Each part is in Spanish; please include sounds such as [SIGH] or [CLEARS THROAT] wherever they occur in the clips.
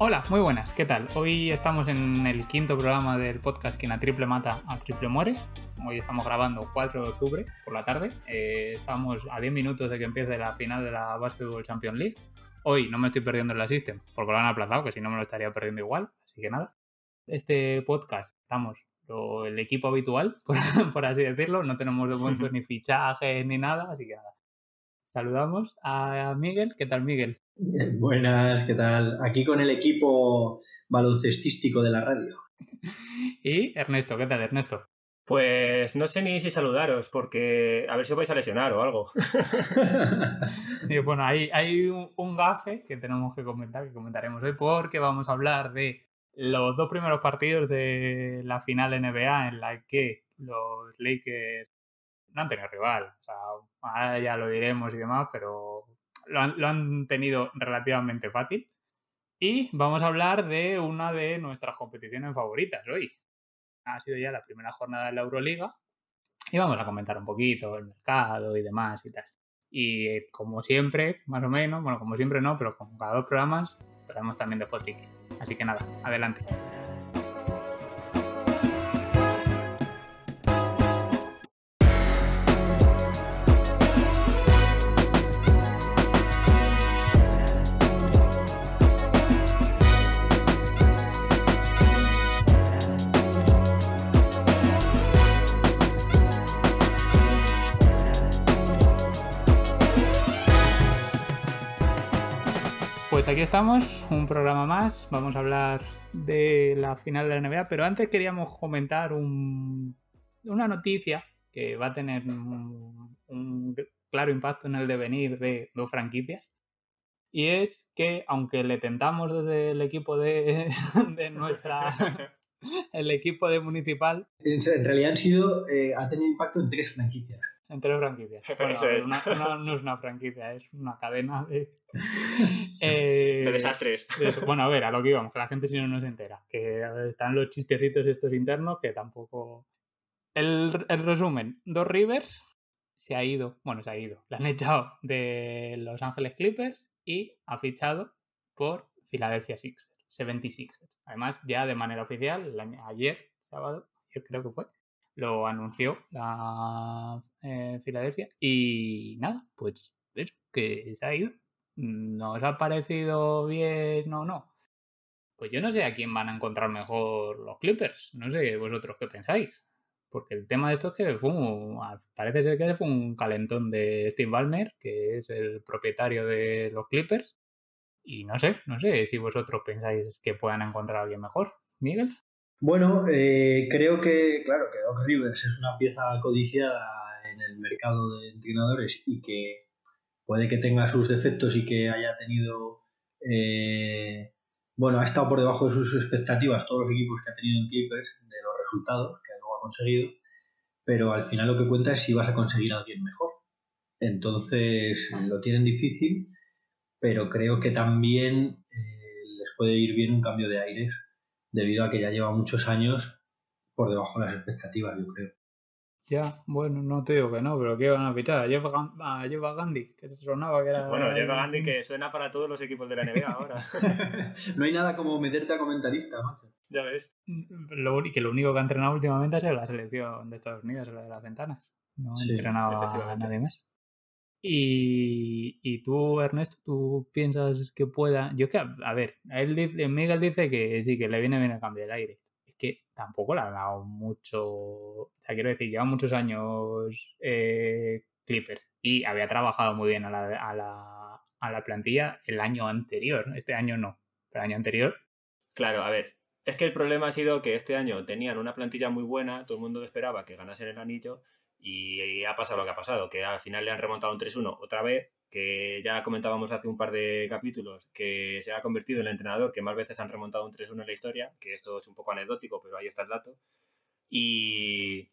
Hola, muy buenas, ¿qué tal? Hoy estamos en el quinto programa del podcast Quien a triple mata, a triple muere. Hoy estamos grabando 4 de octubre por la tarde. Eh, estamos a 10 minutos de que empiece la final de la Basketball Champions League. Hoy no me estoy perdiendo en la System porque lo han aplazado, que si no me lo estaría perdiendo igual. Así que nada. Este podcast estamos el equipo habitual, [LAUGHS] por, así decirlo. No tenemos de [LAUGHS] ni fichajes ni nada, así que nada. Saludamos a Miguel. ¿Qué tal, Miguel? buenas, ¿qué tal? Aquí con el equipo baloncestístico de la radio. [LAUGHS] Y Ernesto, ¿qué tal, Ernesto? Pues no sé ni si saludaros, porque a ver si os vais a lesionar o algo. [LAUGHS] bueno, hay, hay un, gafe que tenemos que comentar, que comentaremos hoy, porque vamos a hablar de los dos primeros partidos de la final NBA en la que los Lakers no han tenido rival. O sea, ya lo diremos y demás, pero lo han, tenido relativamente fácil. Y vamos a hablar de una de nuestras competiciones favoritas hoy. Ha sido ya la primera jornada de la Euroliga. Y vamos a comentar un poquito el mercado y demás y tal. Y eh, como siempre, más o menos, bueno, como siempre no, pero con cada dos programas traemos también de Potrick. Así que nada, adelante. Estamos, un programa más. Vamos a hablar de la final de la NBA, pero antes queríamos comentar una noticia que va a tener un, claro impacto en el devenir de dos franquicias. Y es que, aunque le tentamos desde el equipo de, [LAUGHS] nuestra. [LAUGHS] el equipo de Municipal. En realidad han sido, eh, ha tenido impacto en tres franquicias. Entre franquicias. no es una franquicia, es una cadena de. [LAUGHS] Eh, de desastres. bueno, a ver, a lo que íbamos, que la gente si no, no se entera. Que están los chistecitos estos internos que tampoco. El, resumen: Dos Rivers se ha ido, bueno, se ha ido, le han echado de Los Ángeles Clippers y ha fichado por Philadelphia Sixers, 76ers. Además, ya de manera oficial, ayer, sábado, ayer creo que fue, lo anunció la eh, Filadelfia y nada, pues eso, que se ha ido. ¿Nos ha parecido bien o no? Pues yo no sé a quién van a encontrar mejor los Clippers. No sé vosotros qué pensáis. Porque el tema de esto es que fue parece ser que fue un calentón de Steve Ballmer, que es el propietario de los Clippers. Y no sé, no sé si vosotros pensáis que puedan encontrar a alguien mejor. Miguel. Bueno, eh, creo que, claro, que Doc Rivers es una pieza codiciada en el mercado de entrenadores y que puede que tenga sus defectos y que haya tenido, eh, bueno, ha estado por debajo de sus expectativas todos los equipos que ha tenido en Clippers, de los resultados que luego ha conseguido, pero al final lo que cuenta es si vas a conseguir a alguien mejor. Entonces lo tienen difícil, pero creo que también eh, les puede ir bien un cambio de aires debido a que ya lleva muchos años por debajo de las expectativas, yo creo. Ya, bueno, no te digo que no, pero ¿qué van a fichar? ¿A Jeff, Gandhi? Que se sonaba que era... bueno, Jeff Gandhi que suena para todos los equipos de la [LAUGHS] NBA ahora. [LAUGHS] no hay nada como meterte a comentarista, macho. Ya ves. Lo, que lo único que ha entrenado últimamente es la selección de Estados Unidos, la de las ventanas. No ha entrenado a nadie más. Y, y, tú, Ernesto, ¿tú piensas que pueda...? Yo que, a ver, él dice, Miguel dice que sí, que le viene bien el cambio del aire. Que tampoco le ha dado mucho... O sea, quiero decir, lleva muchos años eh, Clippers y había trabajado muy bien a la, a, la, a la plantilla el año anterior. Este año no, pero el año anterior... Claro, a ver, es que el problema ha sido que este año tenían una plantilla muy buena, todo el mundo esperaba que ganasen el anillo y ha pasado lo que ha pasado, que al final le han remontado un 3-1 otra vez, que ya comentábamos hace un par de capítulos, que se ha convertido en el entrenador que más veces han remontado un 3-1 en la historia, que esto es un poco anecdótico, pero ahí está el dato. Y,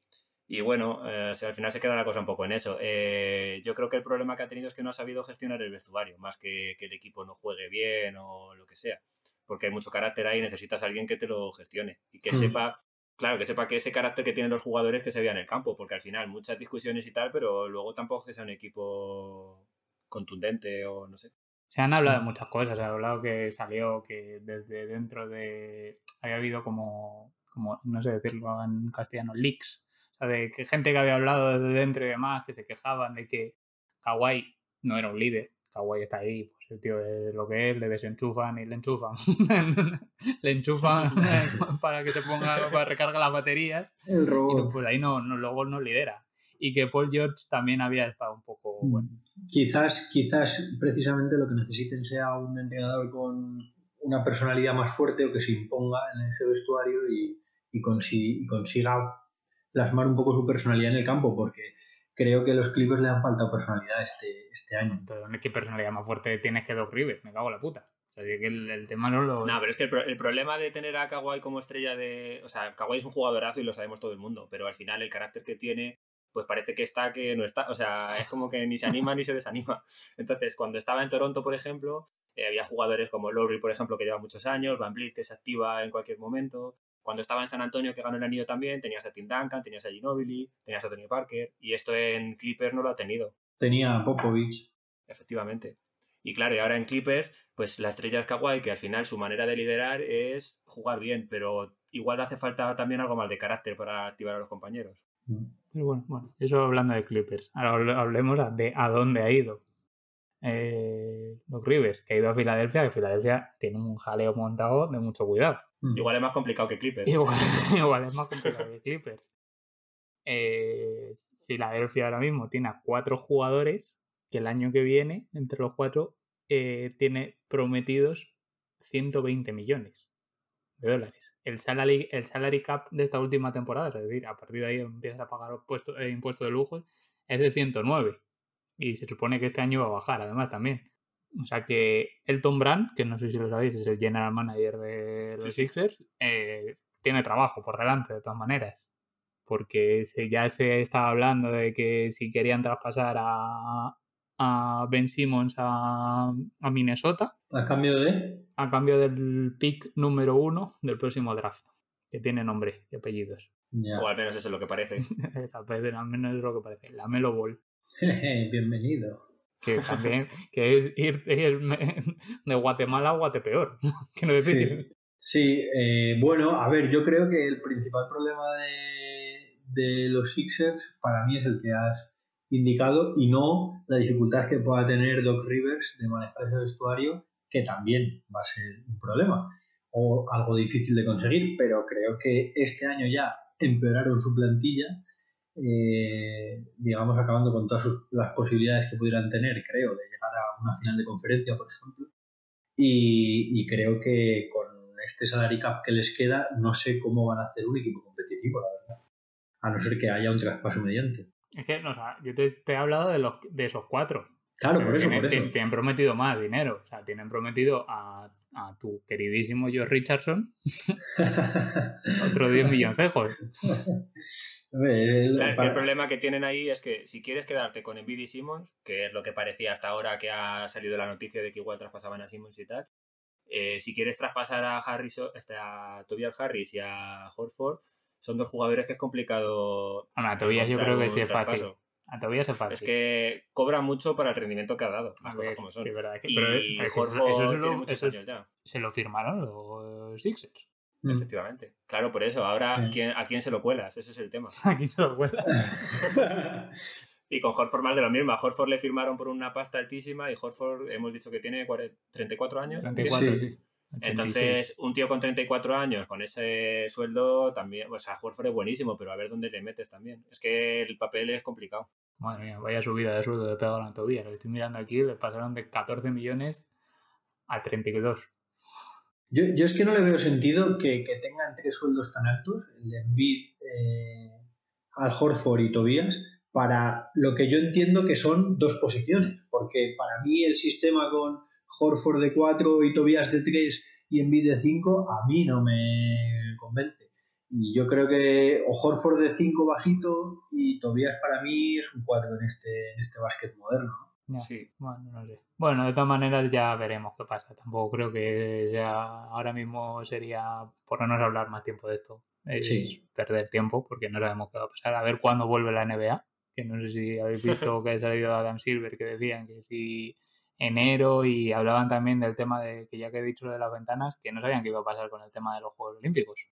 Y bueno, eh, al final se queda la cosa un poco en eso. Eh, yo creo que el problema que ha tenido es que no ha sabido gestionar el vestuario, más que que el equipo no juegue bien o lo que sea. Porque hay mucho carácter ahí y necesitas a alguien que te lo gestione y que Mm. sepa, claro, que sepa que ese carácter que tienen los jugadores que se vea en el campo, porque al final muchas discusiones y tal, pero luego tampoco es que sea un equipo contundente o no sé. Se han hablado de muchas cosas. Se ha hablado que salió que desde dentro de. Había habido como. como no sé decirlo en castellano, leaks. O sea, de que gente que había hablado desde dentro y demás, que se quejaban de que Kawhi no era un líder. Kawhi está ahí, pues el tío es lo que es, le desenchufan y le enchufan. [LAUGHS] le enchufan [LAUGHS] para que se ponga, para recargar las baterías. El Y robot. pues ahí no, no, luego no lidera. Y que Paul George también había estado un poco. Bueno, Quizás, quizás precisamente lo que necesiten sea un entrenador con una personalidad más fuerte o que se imponga en ese vestuario y, y, consi- y consiga plasmar un poco su personalidad en el campo, porque creo que a los Clippers le han faltado personalidad este, este año. Pero ¿qué personalidad más fuerte tienes que Doc Rivers? Me cago en la puta. O sea, que el, el tema no lo... No, pero es que el, pro- el problema de tener a Kawhi como estrella de. O sea, Kawhi es un jugadorazo y lo sabemos todo el mundo, pero al final el carácter que tiene, pues parece que está que no está. O sea, es como que ni se anima ni se desanima. [LAUGHS] Entonces, cuando estaba en Toronto, por ejemplo, eh, había jugadores como Lowry, por ejemplo, que lleva muchos años, Van Vliet, que se activa en cualquier momento. Cuando estaba en San Antonio, que ganó el anillo también, tenías a Tim Duncan, tenías a Ginobili, tenías a Tony Parker, y esto en Clippers no lo ha tenido. Tenía a Popovich. Efectivamente. Y claro, y ahora en Clippers, pues la estrella es Kawhi, que al final su manera de liderar es jugar bien, pero igual hace falta también algo más de carácter para activar a los compañeros. Pero bueno, bueno, eso hablando de Clippers. Ahora hable- hablemos de a dónde ha ido. Eh, Doc Rivers, que ha ido a Filadelfia, que Filadelfia tiene un jaleo montado de mucho cuidado. Mm. Igual es más complicado que Clippers. Igual, [LAUGHS] igual es más complicado que Clippers. Eh, Filadelfia ahora mismo tiene a cuatro jugadores que el año que viene, entre los cuatro, eh, tiene prometidos 120 millones de dólares. El salary, el salary cap de esta última temporada, es decir, a partir de ahí empiezas a pagar puesto, eh, impuesto de lujos, es de 109. Y se supone que este año va a bajar, además, también. O sea que Elton Brand, que no sé si lo sabéis, es el general manager de los sí. Sixers, eh, tiene trabajo por delante, de todas maneras. Porque se- ya se estaba hablando de que si querían traspasar a, a Ben Simmons a, a Minnesota, A cambio de. a cambio del pick número uno del próximo draft, que tiene nombre y apellidos. O al menos eso es lo que [LAUGHS] parece. Al menos es lo que parece. La Melo Ball. [LAUGHS] Bienvenido. Que también que es ir ir de Guatemala a Guatepeor. [LAUGHS] Quiero decir. Sí, sí eh, bueno, a ver, yo creo que el principal problema de, de los Sixers para mí es el que has indicado y no la dificultad que pueda tener Doc Rivers de manejar ese vestuario, que también va a ser un problema o algo difícil de conseguir, pero creo que este año ya empeoraron su plantilla, eh, digamos, acabando con todas las posibilidades que pudieran tener, creo, de llegar a una final de conferencia, por ejemplo. Y, y creo que con este salary cap que les queda, no sé cómo van a hacer un equipo competitivo, la verdad. A no ser que haya un traspaso mediante. Es que, o sea, yo te, te he hablado de, los, de esos cuatro. Claro, Pero por eso, tienen, por eso. te- te han prometido más dinero. O sea, tienen prometido a, a tu queridísimo Josh Richardson [LAUGHS] otros 10 milloncejos. El- el problema que tienen ahí es que si quieres quedarte con Embiid y Simmons, que es lo que parecía hasta ahora que ha salido la noticia de que igual traspasaban a Simmons y tal, eh, si quieres traspasar a Harris, este, a Tobias Harris y a Horford, son dos jugadores que es complicado. Bueno, a Tobias yo creo que sí es fácil. A Tobias es fácil. Es que cobra mucho para el rendimiento que ha dado, A las cosas ver, como son. sí, verdad, es que- y pero es eso- tiene lo- muchos eso años ya, se lo firmaron los Sixers. Mm. efectivamente. Claro, por eso, ahora. ¿quién- ¿a quién se lo cuelas? Ese es el tema. [LAUGHS] Aquí se lo cuela. [LAUGHS] Y con Horford más de lo mismo. A Horford le firmaron por una pasta altísima y Horford hemos dicho que tiene 40 34 años. 34, Sí. sí. Entonces, un tío con 34 años, con ese sueldo, también, o sea, Horford es buenísimo, pero a ver dónde le metes también. Es que el papel es complicado. Madre mía, vaya subida de sueldo de pegaron a Tobias. Lo estoy mirando aquí, le pasaron de 14 millones a 32. Yo, yo es que no le veo sentido que, que tengan tres sueldos tan altos, el de Embiid, eh, Al Horford y Tobias, para lo que yo entiendo que son dos posiciones. Porque para mí el sistema con Horford de 4 y Tobias de 3 y Embiid de 5, a mí no me convence. Y yo creo que o Horford de 5 bajito y Tobias para mí es un 4 en este, en este básquet moderno. Sí. Bueno, no sé. Bueno, de todas maneras ya veremos qué pasa. Tampoco creo que sea ahora mismo sería por no nos hablar más tiempo de esto. Es perder tiempo porque no sabemos qué va a pasar. A ver cuándo vuelve la NBA. Que no sé si habéis visto [LAUGHS] que ha salido Adam Silver que decían que si enero y hablaban también del tema de que ya que he dicho lo de las ventanas, que no sabían qué iba a pasar con el tema de los Juegos Olímpicos.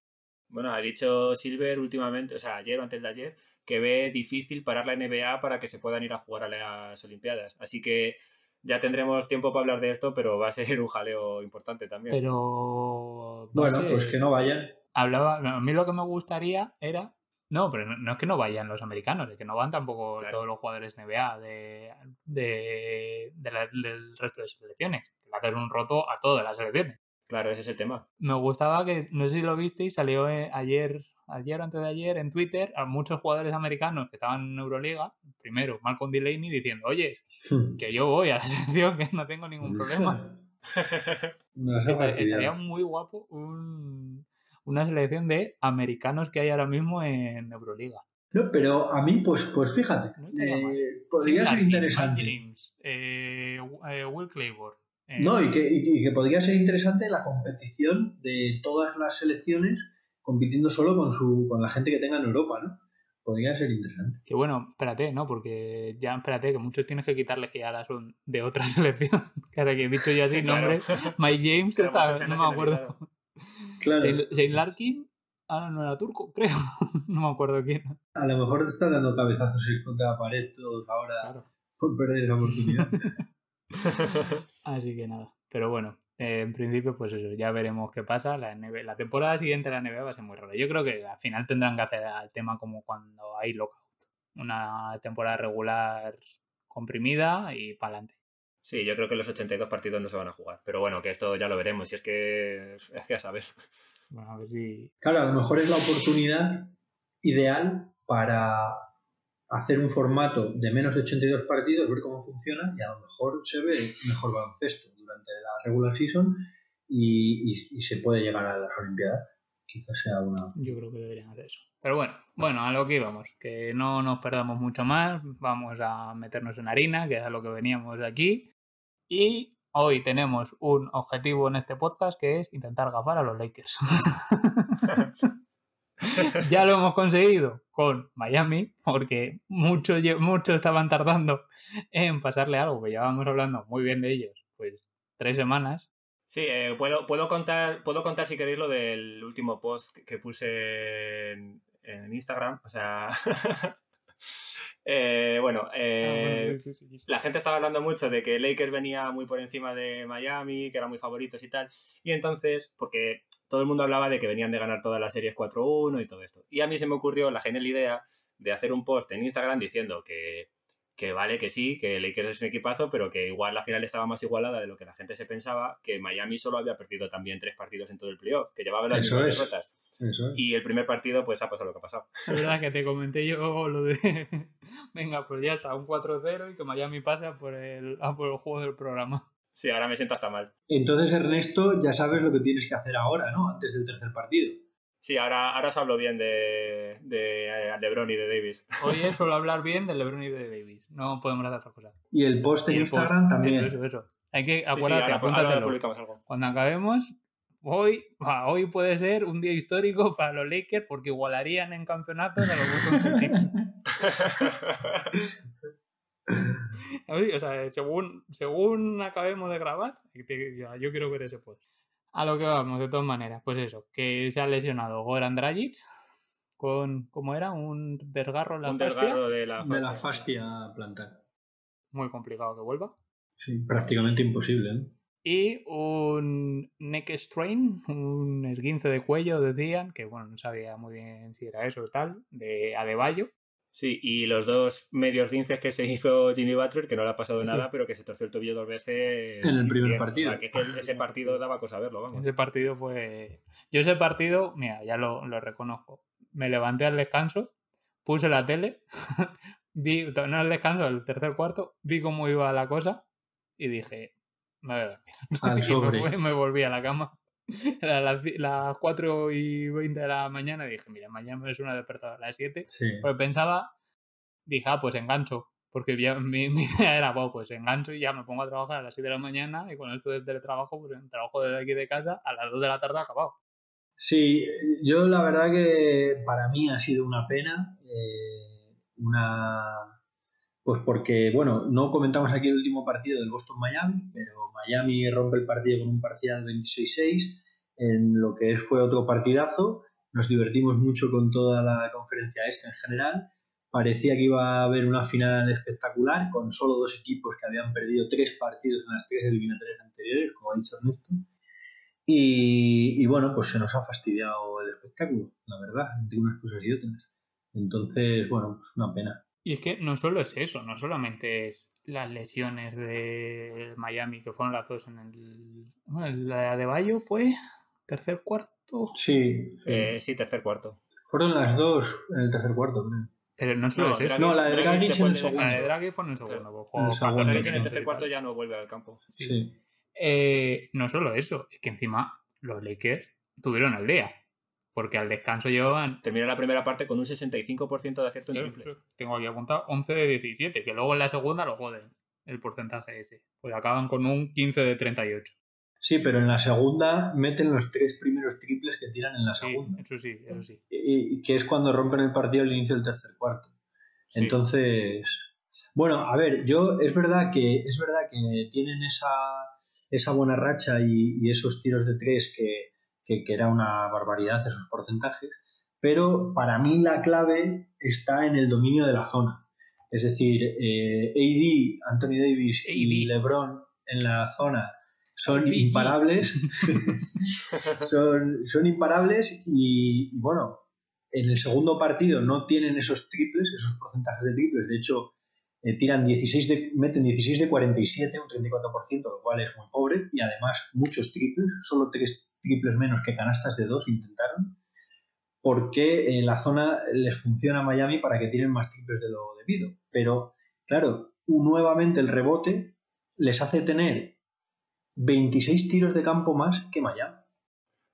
Bueno, ha dicho Silver últimamente, o sea, ayer o antes de ayer, que ve difícil parar la NBA para que se puedan ir a jugar a las Olimpiadas. Así que ya tendremos tiempo para hablar de esto, pero va a ser un jaleo importante también. Pero. Bueno, pues que no vayan. Hablaba, a mí lo que me gustaría era. No, pero no, es que no vayan los americanos, es que no van tampoco todos los jugadores NBA de, de, del resto de selecciones. Que va a hacer un roto a todas las selecciones. Claro, ese es el tema. Me gustaba que, no sé si lo visteis, salió eh, ayer, ayer o antes de ayer en Twitter a muchos jugadores americanos que estaban en Euroliga. Primero, Malcolm Delaney diciendo, oye, hmm. que yo voy a la [LAUGHS] selección, que no tengo ningún [LAUGHS] problema. [LAUGHS] estaría, muy guapo una selección de americanos que hay ahora mismo en Euroliga. No, pero a mí, pues, pues fíjate, eh, podría ser interesante. Eh, Will Claiborne, no, y que, podría ser interesante la competición de todas las selecciones compitiendo solo con, su, con la gente que tenga en Europa, ¿no? Podría ser interesante. Que bueno, espérate, ¿no? Porque ya, espérate, que muchos tienes que quitarle que ya son de otra [LAUGHS] selección. que ahora que he dicho ya así [LAUGHS] nombres. Mike James, está, no me acuerdo. Claro. Larkin, ah, no era turco, [LAUGHS] creo. no me acuerdo quién. A lo mejor te están dando cabezazos contra la pared todos ahora por perder esa oportunidad. [LAUGHS] Así que nada. Pero bueno, eh, en principio, pues eso, ya veremos qué pasa. La, la temporada siguiente la NBA va a ser muy rara. Yo creo que al final tendrán que hacer el tema como cuando hay lockout. Una temporada regular comprimida y para adelante. Sí, yo creo que los 82 partidos no se van a jugar. Pero bueno, que esto ya lo veremos. Si es que es que a saber. Bueno, a ver si... Claro, a lo mejor es la oportunidad ideal para hacer un formato de menos de 82 partidos, ver cómo funciona y a lo mejor se ve mejor baloncesto durante la regular season y, se puede llegar a las Olimpiadas. Quizás sea una. Yo creo que deberían hacer eso. Pero bueno, bueno, a lo que íbamos, que no nos perdamos mucho más, vamos a meternos en harina, que es a lo que veníamos aquí. Y hoy tenemos un objetivo en este podcast que es intentar gafar a los Lakers. [LAUGHS] ya lo hemos conseguido con Miami, porque muchos mucho estaban tardando en pasarle algo, que llevábamos hablando muy bien de ellos, pues tres semanas. Sí, eh, puedo, puedo, contar, puedo contar si queréis lo del último post que, puse en Instagram. O sea, [LAUGHS] Eh, bueno, ah, eh, la gente estaba hablando mucho de que Lakers venía muy por encima de Miami, que eran muy favoritos y tal. Y entonces, porque todo el mundo hablaba de que venían de ganar todas las series 4-1 y todo esto. Y a mí se me ocurrió la genial idea de hacer un post en Instagram diciendo que, que vale, que sí, que Lakers es un equipazo, pero que igual la final estaba más igualada de lo que la gente se pensaba, que Miami solo había perdido también tres partidos en todo el playoff, que llevaba las mismas derrotas. Y el primer partido, pues ha pasado lo que ha pasado. Es verdad que te [LAUGHS] comenté yo lo de. [LAUGHS] Venga, pues ya está, un 4-0 y que Miami pase por el, por el juego del programa. Sí, ahora me siento hasta mal. Entonces, Ernesto, ya sabes lo que tienes que hacer ahora, ¿no? Antes del tercer partido. Sí, ahora, ahora os hablo bien de, de, eh, LeBron y de Davis. Hoy es [LAUGHS] solo hablar bien de LeBron y de Davis. No podemos hacer otra cosa. Y el post en Instagram también. Eso, eso, Hay que acuérdate, Cuando acabemos, Hoy, hoy puede ser un día histórico [LAUGHS] para los Lakers porque igualarían en campeonatos a los Boston Celtics. [LAUGHS] o sea, según, según acabemos de grabar, yo quiero ver ese post. A lo que vamos, de todas maneras, pues eso, que se ha lesionado Goran Dragic con, ¿cómo era? Un desgarro en la un desgarro de la fascia, de la fascia plantar. Muy complicado que vuelva. Sí, prácticamente imposible. ¿eh? Y un neck strain, un esguince de cuello, decían, que bueno, no sabía muy bien si era eso o tal, de Adebayo. Sí, y los dos medios guinces que se [LAUGHS] hizo Jimmy Butler, que no le ha pasado nada, pero que se torció el tobillo dos veces. En el primer partido. que, ese [LAUGHS] partido daba cosa verlo, vamos. Ese partido fue. Yo ese partido, mira, ya lo, lo reconozco. Me levanté al descanso, puse la tele, [LAUGHS] vi, no al descanso, el tercer cuarto, vi cómo iba la cosa y dije, me voy a dormir. Al y me, me, volví a la cama. [LAUGHS] Era las, las 4 y 20 de la mañana y dije, mira, mañana es una despertada a las 7. Sí. Pues pensaba, dije, ah, pues engancho. Porque ya- [LAUGHS] mi, mi idea era, bueno, pues engancho y ya me pongo a trabajar a las 7 de la mañana y con esto del teletrabajo, pues trabajo desde aquí de casa a las 2 de la tarde acabado. Sí, yo la verdad que para mí ha sido una pena, eh, una pues porque, bueno, no comentamos aquí el último partido del Boston-Miami, pero Miami rompe el partido con un parcial 26-6, en lo que fue otro partidazo, nos divertimos mucho con toda la conferencia esta en general, parecía que iba a haber una final espectacular, con solo dos equipos que habían perdido tres partidos en las tres eliminatorias anteriores, como ha dicho Ernesto, y, y, bueno, pues se nos ha fastidiado el espectáculo, la verdad, entre unas cosas y otras. Entonces, bueno, pues una pena. Y es que no solo es eso, no solamente es las lesiones de Miami, que fueron las dos en el... Bueno, la de Bayo fue tercer cuarto. Sí, Eh, sí, tercer cuarto. fueron las dos en el tercer cuarto, creo. Pero no solo No, es eso. Dragic- No, la de Dragic Dragic en el segundo. La de. Draghi fue en el segundo. Claro. pues, el segundo. 14 Dragic en el tercer cuarto ya no vuelve al campo. Sí. Sí. Eh, no solo eso, es que encima los Lakers tuvieron el día. Porque al descanso llevaban. Terminó la primera parte con un 65% de acierto en triples. Tengo aquí apuntado 11 de 17, que luego en la segunda lo joden el porcentaje ese. Pues acaban con un 15 de 38. Sí, pero en la segunda meten los tres primeros triples que tiran en la Sí, segunda. eso sí, eso sí. Y, y que es cuando rompen el partido al inicio del tercer cuarto. Sí. Entonces, bueno, a ver, yo es verdad que es verdad que tienen esa, esa buena racha y, y esos tiros de tres que, que, que era una barbaridad esos porcentajes, pero para mí la clave está en el dominio de la zona. Es decir, eh, AD, Anthony Davis y. LeBron en la zona son AD. imparables. [LAUGHS] son, son imparables y, y bueno, en el segundo partido no tienen esos triples, esos porcentajes de triples. De hecho, eh, tiran 16 de, meten 16 de 47, un 34%, lo cual es muy pobre. Y además, muchos triples, solo tres triples menos que canastas de dos intentaron. Porque en la zona les funciona a Miami para que tienen más triples de lo debido. Pero, claro, nuevamente el rebote les hace tener 26 tiros de campo más que Miami.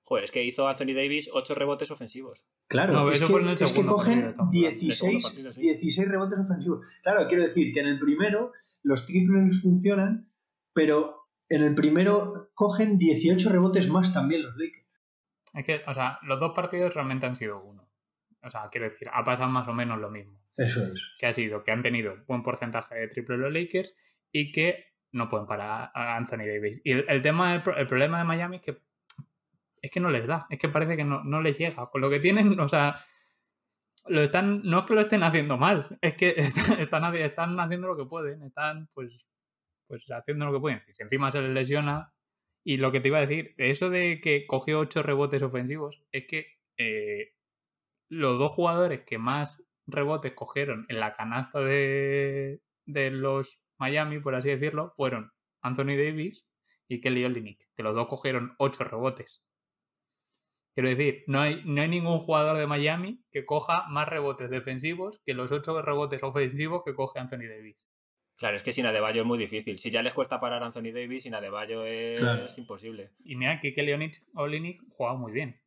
Joder, es que hizo Anthony Davis 8 rebotes ofensivos. Claro, No, es, eso que, es que cogen partido, estamos hablando. El segundo 16, partido, sí. 16 rebotes ofensivos. Claro, quiero decir que en el primero los triples funcionan, pero en el primero cogen 18 rebotes más también los Lakers. Es que, o sea, los dos partidos realmente han sido uno. O sea, quiero decir, ha pasado más o menos lo mismo. Eso es. Que ha sido que han tenido buen porcentaje de triple los Lakers y que no pueden parar a Anthony Davis. Y el, el tema, el, el problema de Miami es que es que no les da, es que parece que no, no les llega. Con lo que tienen, o sea, lo están, no es que lo estén haciendo mal, es que [LAUGHS] están, están haciendo lo que pueden, están pues, pues haciendo lo que pueden. Si encima se les lesiona, y lo que te iba a decir, eso de que cogió ocho rebotes ofensivos, es que eh, los dos jugadores que más rebotes cogieron en la canasta de, de los Miami, por así decirlo, fueron Anthony Davis y Kelly Olynyk, que los dos cogieron ocho rebotes. Quiero decir, no hay, no hay ningún jugador de Miami que coja más rebotes defensivos que los ocho rebotes ofensivos que coge Anthony Davis. Claro, es que sin Adebayo es muy difícil. Si ya les cuesta parar a Anthony Davis, sin Adebayo es Claro. imposible. Y mira que Kelly Olynyk- Olynyk jugaba muy bien.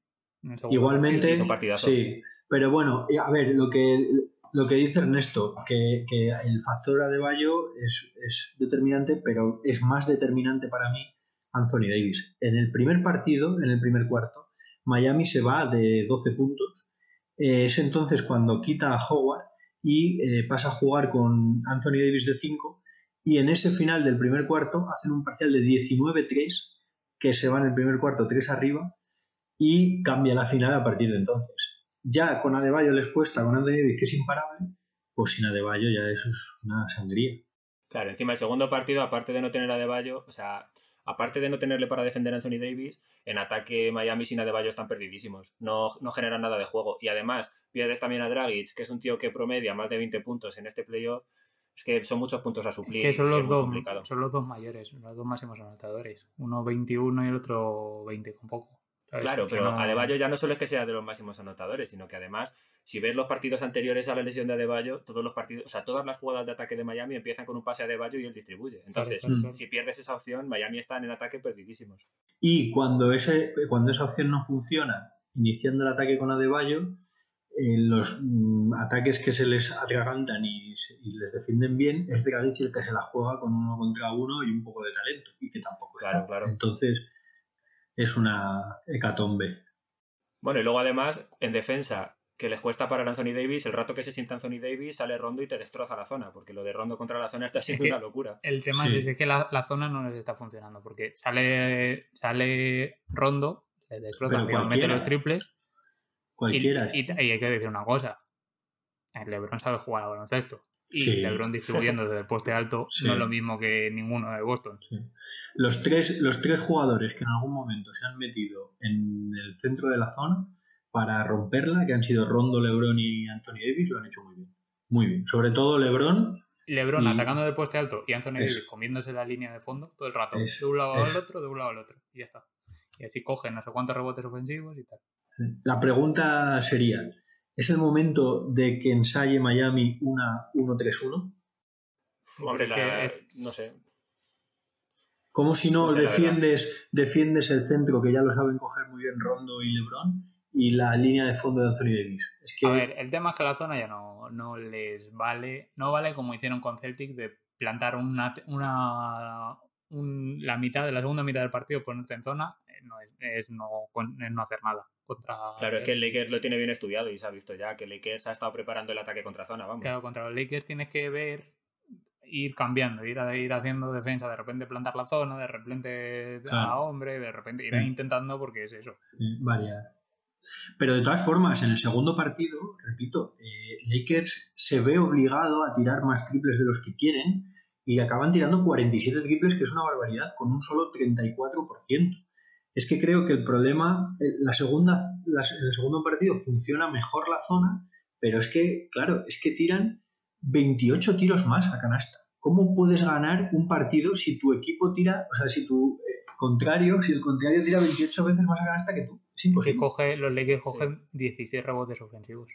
Igualmente, Sí, pero bueno, a ver, lo que, lo que dice Ernesto, que, que el factor Adebayo es, es determinante, pero es más determinante para mí Anthony Davis. En el primer partido, en el primer cuarto, Miami se va de 12 puntos. Eh, es entonces cuando quita a Howard y eh, pasa a jugar con Anthony Davis de 5 y en ese final del primer cuarto hacen un parcial de 19-3 que se va en el primer cuarto 3 arriba y cambia la final a partir de entonces. Ya con Adebayo les cuesta, con Anthony Davis que es imparable, pues sin Adebayo ya eso es una sangría. Claro, encima el segundo partido, aparte de no tener a Adebayo, o sea, aparte de no tenerle para defender a Anthony Davis, en ataque Miami sin Adebayo están perdidísimos. No, no generan nada de juego. Y además, pierdes también a Dragic, que es un tío que promedia más de 20 puntos en este playoff. Es que son muchos puntos a suplir. que son los, es dos, complicado. son los dos mayores, los dos máximos anotadores. Uno 21 y el otro 20 con poco. Claro, pero Adebayo ya no solo es que sea de los máximos anotadores, sino que además, si ves los partidos anteriores a la lesión de Adebayo, todos los partidos, o sea, todas las jugadas de ataque de Miami empiezan con un pase a Adebayo y él distribuye. Entonces, si pierdes esa opción, Miami está en el ataque perdidísimos. Y cuando, ese, cuando esa opción no funciona, iniciando el ataque con Adebayo, eh, los mm, ataques que se les atragantan y, les defienden bien, es Dragic el que se la juega con uno contra uno y un poco de talento, y que tampoco claro, Claro. Entonces, es una hecatombe. Bueno, y luego además, en defensa, que les cuesta parar a Anthony Davis, el rato que se sienta Anthony Davis sale Rondo y te destroza la zona, porque lo de Rondo contra la zona está siendo una locura. El tema es, que la, zona no les está funcionando, porque sale, sale Rondo, le destroza, mete los triples. Cualquiera. Y, hay que decir una cosa, el LeBron sabe jugar a baloncesto y LeBron distribuyendo desde el poste alto [LAUGHS] no es lo mismo que ninguno de Boston. Los, tres, los tres jugadores que en algún momento se han metido en el centro de la zona para romperla, que han sido Rondo, LeBron y Anthony Davis, lo han hecho muy bien. Muy bien. Sobre todo LeBron. LeBron atacando de poste alto y Anthony Davis comiéndose la línea de fondo todo el rato. de un lado al otro, de un lado al otro. Y ya está. Y así cogen no sé cuántos rebotes ofensivos y tal. La pregunta sería, ¿Es el momento de que ensaye Miami una 1-3-1? Hombre, no sé. ¿Cómo si no, defiendes, defiendes el centro que ya lo saben coger muy bien Rondo y LeBron y la línea de fondo de Anthony Davis? A ver, el tema es que la zona ya no, no les vale, no vale como hicieron con Celtic de plantar una, una la mitad de la segunda mitad del partido ponerte en zona, eh, no es, no, no hacer nada. Claro, es que el Lakers lo tiene bien estudiado y se ha visto ya que el Lakers ha estado preparando el ataque contra zona, vamos. Claro, contra los Lakers tienes que ver, ir cambiando, ir, a, ir haciendo defensa, de repente plantar la zona, de repente a hombre, de repente ir intentando porque es eso. variar. Pero de todas formas, en el segundo partido, repito, eh, Lakers se ve obligado a tirar más triples de los que quieren y acaban tirando 47 triples, que es una barbaridad, con un solo 34% es que creo que el problema, eh, la segunda, en el segundo partido funciona mejor la zona, pero es que, claro, es que tiran 28 tiros más a canasta. ¿Cómo puedes ganar un partido si tu equipo tira, o sea, si tu eh, contrario, si el contrario tira 28 veces más a canasta que tú? Es imposible. Coge, los Lakers cogen 16 rebotes ofensivos.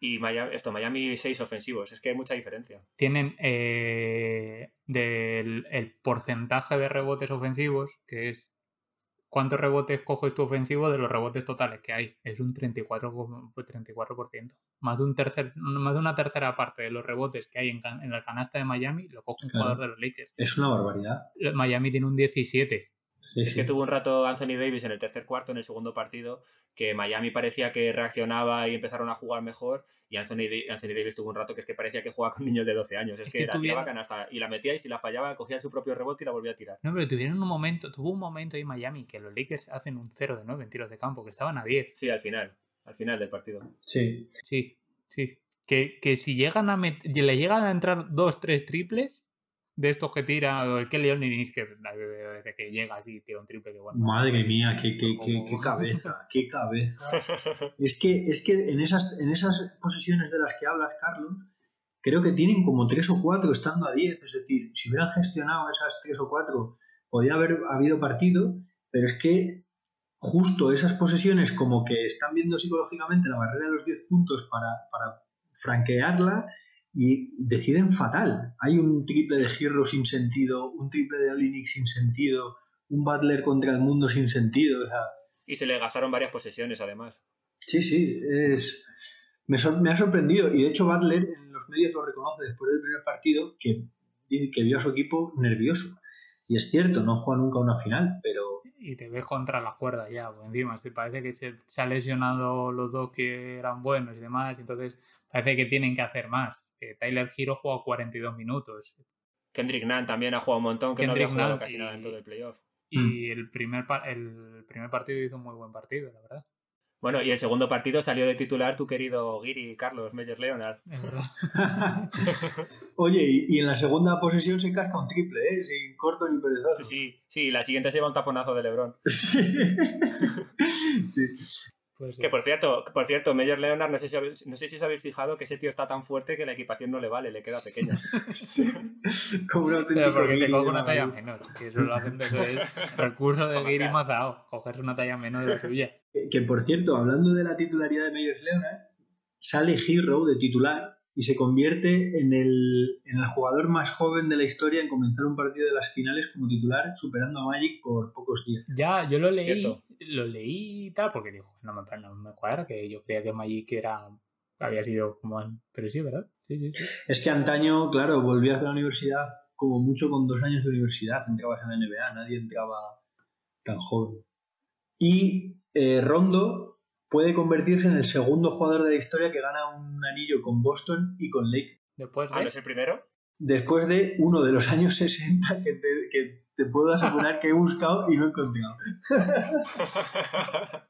Y Miami, esto, Miami 6 ofensivos, es que hay mucha diferencia. Tienen eh, del el porcentaje de rebotes ofensivos, que es ¿Cuántos rebotes coges tu ofensivo de los rebotes totales que hay? Es un 34%. 34%. Más, de un tercer, más de una tercera parte de los rebotes que hay en, en el canasta de Miami lo coge un jugador de los Lakers. Es una barbaridad. Miami tiene un 17 es que tuvo un rato Anthony Davis en el tercer cuarto, en el segundo partido, que Miami parecía que reaccionaba y empezaron a jugar mejor. Y Anthony, Anthony Davis tuvo un rato que es que parecía que jugaba con niños de 12 años. Es, que, la tiraba canasta y la metía y si la fallaba cogía su propio rebote y la volvía a tirar. No, pero tuvieron un momento, tuvo un momento ahí Miami que los Lakers hacen un 0 de 9 en tiros de campo, que estaban a 10. Sí, al final, al final del partido. Sí. Sí, sí. Que, que si llegan a le llegan a entrar dos, tres triples, de estos que tira, o el que León ni que desde que llega así tira un triple que bueno. Madre mía, qué, qué, qué, qué cabeza, [LAUGHS] qué cabeza. [LAUGHS] es que, es que en esas, en esas posesiones de las que hablas, Carlos, creo que tienen como tres o cuatro estando a 10. Es decir, si hubieran gestionado esas tres o cuatro, podría haber habido partido, pero es que justo esas posesiones como que están viendo psicológicamente la barrera de los 10 puntos para, para franquearla y deciden fatal. Hay un triple de Girro sin sentido, un triple de Alinik sin sentido, un Butler contra el mundo sin sentido. Y se le gastaron varias posesiones además. Sí, sí, es... me, me, ha sorprendido. Y de hecho Butler en los medios lo reconoce después del primer partido que, que vio a su equipo nervioso. Y es cierto, no juega nunca una final, pero... Y te ves contra las cuerdas ya, pues encima, se parece que se, se han lesionado los dos que eran buenos y demás, entonces parece que tienen que hacer más. Que Tyler Hero jugado 42 minutos. Kendrick Nunn también ha jugado un montón, que no había jugado casi nada en todo el playoff. Y mm. el, primer, el primer partido hizo un muy buen partido, la verdad. Bueno, y el segundo partido salió de titular tu querido Giri Carlos Meyer Leonard. [LAUGHS] Oye, y, en la segunda posesión se casca un triple, ¿eh? Sin corto ni perezoso. Sí, sí, sí, la siguiente se lleva un taponazo de Lebron. [LAUGHS] sí. [LAUGHS] Pues, Que por cierto, por cierto, Meyer Leonard, no sé, si habéis, no sé si os habéis fijado que ese tío está tan fuerte que la equipación no le vale, le queda pequeña. [LAUGHS] Sí. Como un Pero porque se coge una la talla menor. Que eso lo hacen, eso es recurso de Giri. Mazao. Cogerse una talla menor de la suya. Que- Que por cierto, hablando de la titularidad de Meyers Leonard, sale Hero de titular y se convierte en el, en el jugador más joven de la historia en comenzar un partido de las finales como titular, superando a Magic por pocos días. Ya, yo lo leí, Cierto. lo leí y tal, porque digo, no me, no me cuadra, que yo creía que Magic era, había sido como... en- Pero sí, ¿verdad? Sí, sí, sí. Es que antaño, claro, volvías de la universidad como mucho con dos años de universidad, entrabas en la NBA, nadie entraba tan joven. Y eh, Rondo puede convertirse en el segundo jugador de la historia que gana un anillo con Boston y con Lakers. Después Ah, ¿no de... es el primero? después de uno de los años 60 que te, que te puedo asegurar que he buscado y no he encontrado. [LAUGHS]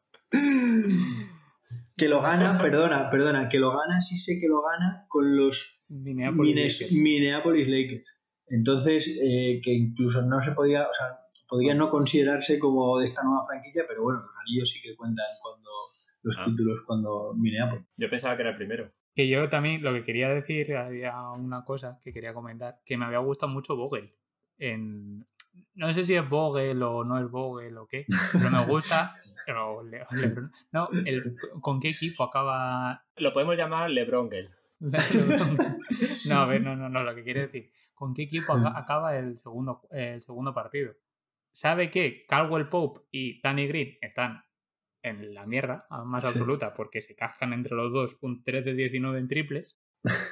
Que lo gana, perdona, perdona, que lo gana, sí sé que lo gana con los Minneapolis Mines- Lakers. Minneapolis Lakers. Entonces, eh, que incluso no se podía, o sea, podría no considerarse como de esta nueva franquicia, pero bueno, los anillos sí que cuentan cuando los Ah. títulos cuando Minneapolis. Yo pensaba que era el primero. Que yo también lo que quería decir, había una cosa que quería comentar, que me había gustado mucho Vogel. En, no sé si es Vogel o no es Vogel o qué, pero me gusta. [LAUGHS] pero Le- Lebron- no, el, ¿con qué equipo acaba Lo podemos llamar LeBrongel. [LAUGHS] no, a ver, no, no, no, lo que quiere decir, ¿con qué equipo aca- [LAUGHS] acaba el segundo, el segundo partido? Sabe que Caldwell Pope y Danny Green están en la mierda más Sí. absoluta porque se cascan entre los dos un 3 de 19 en triples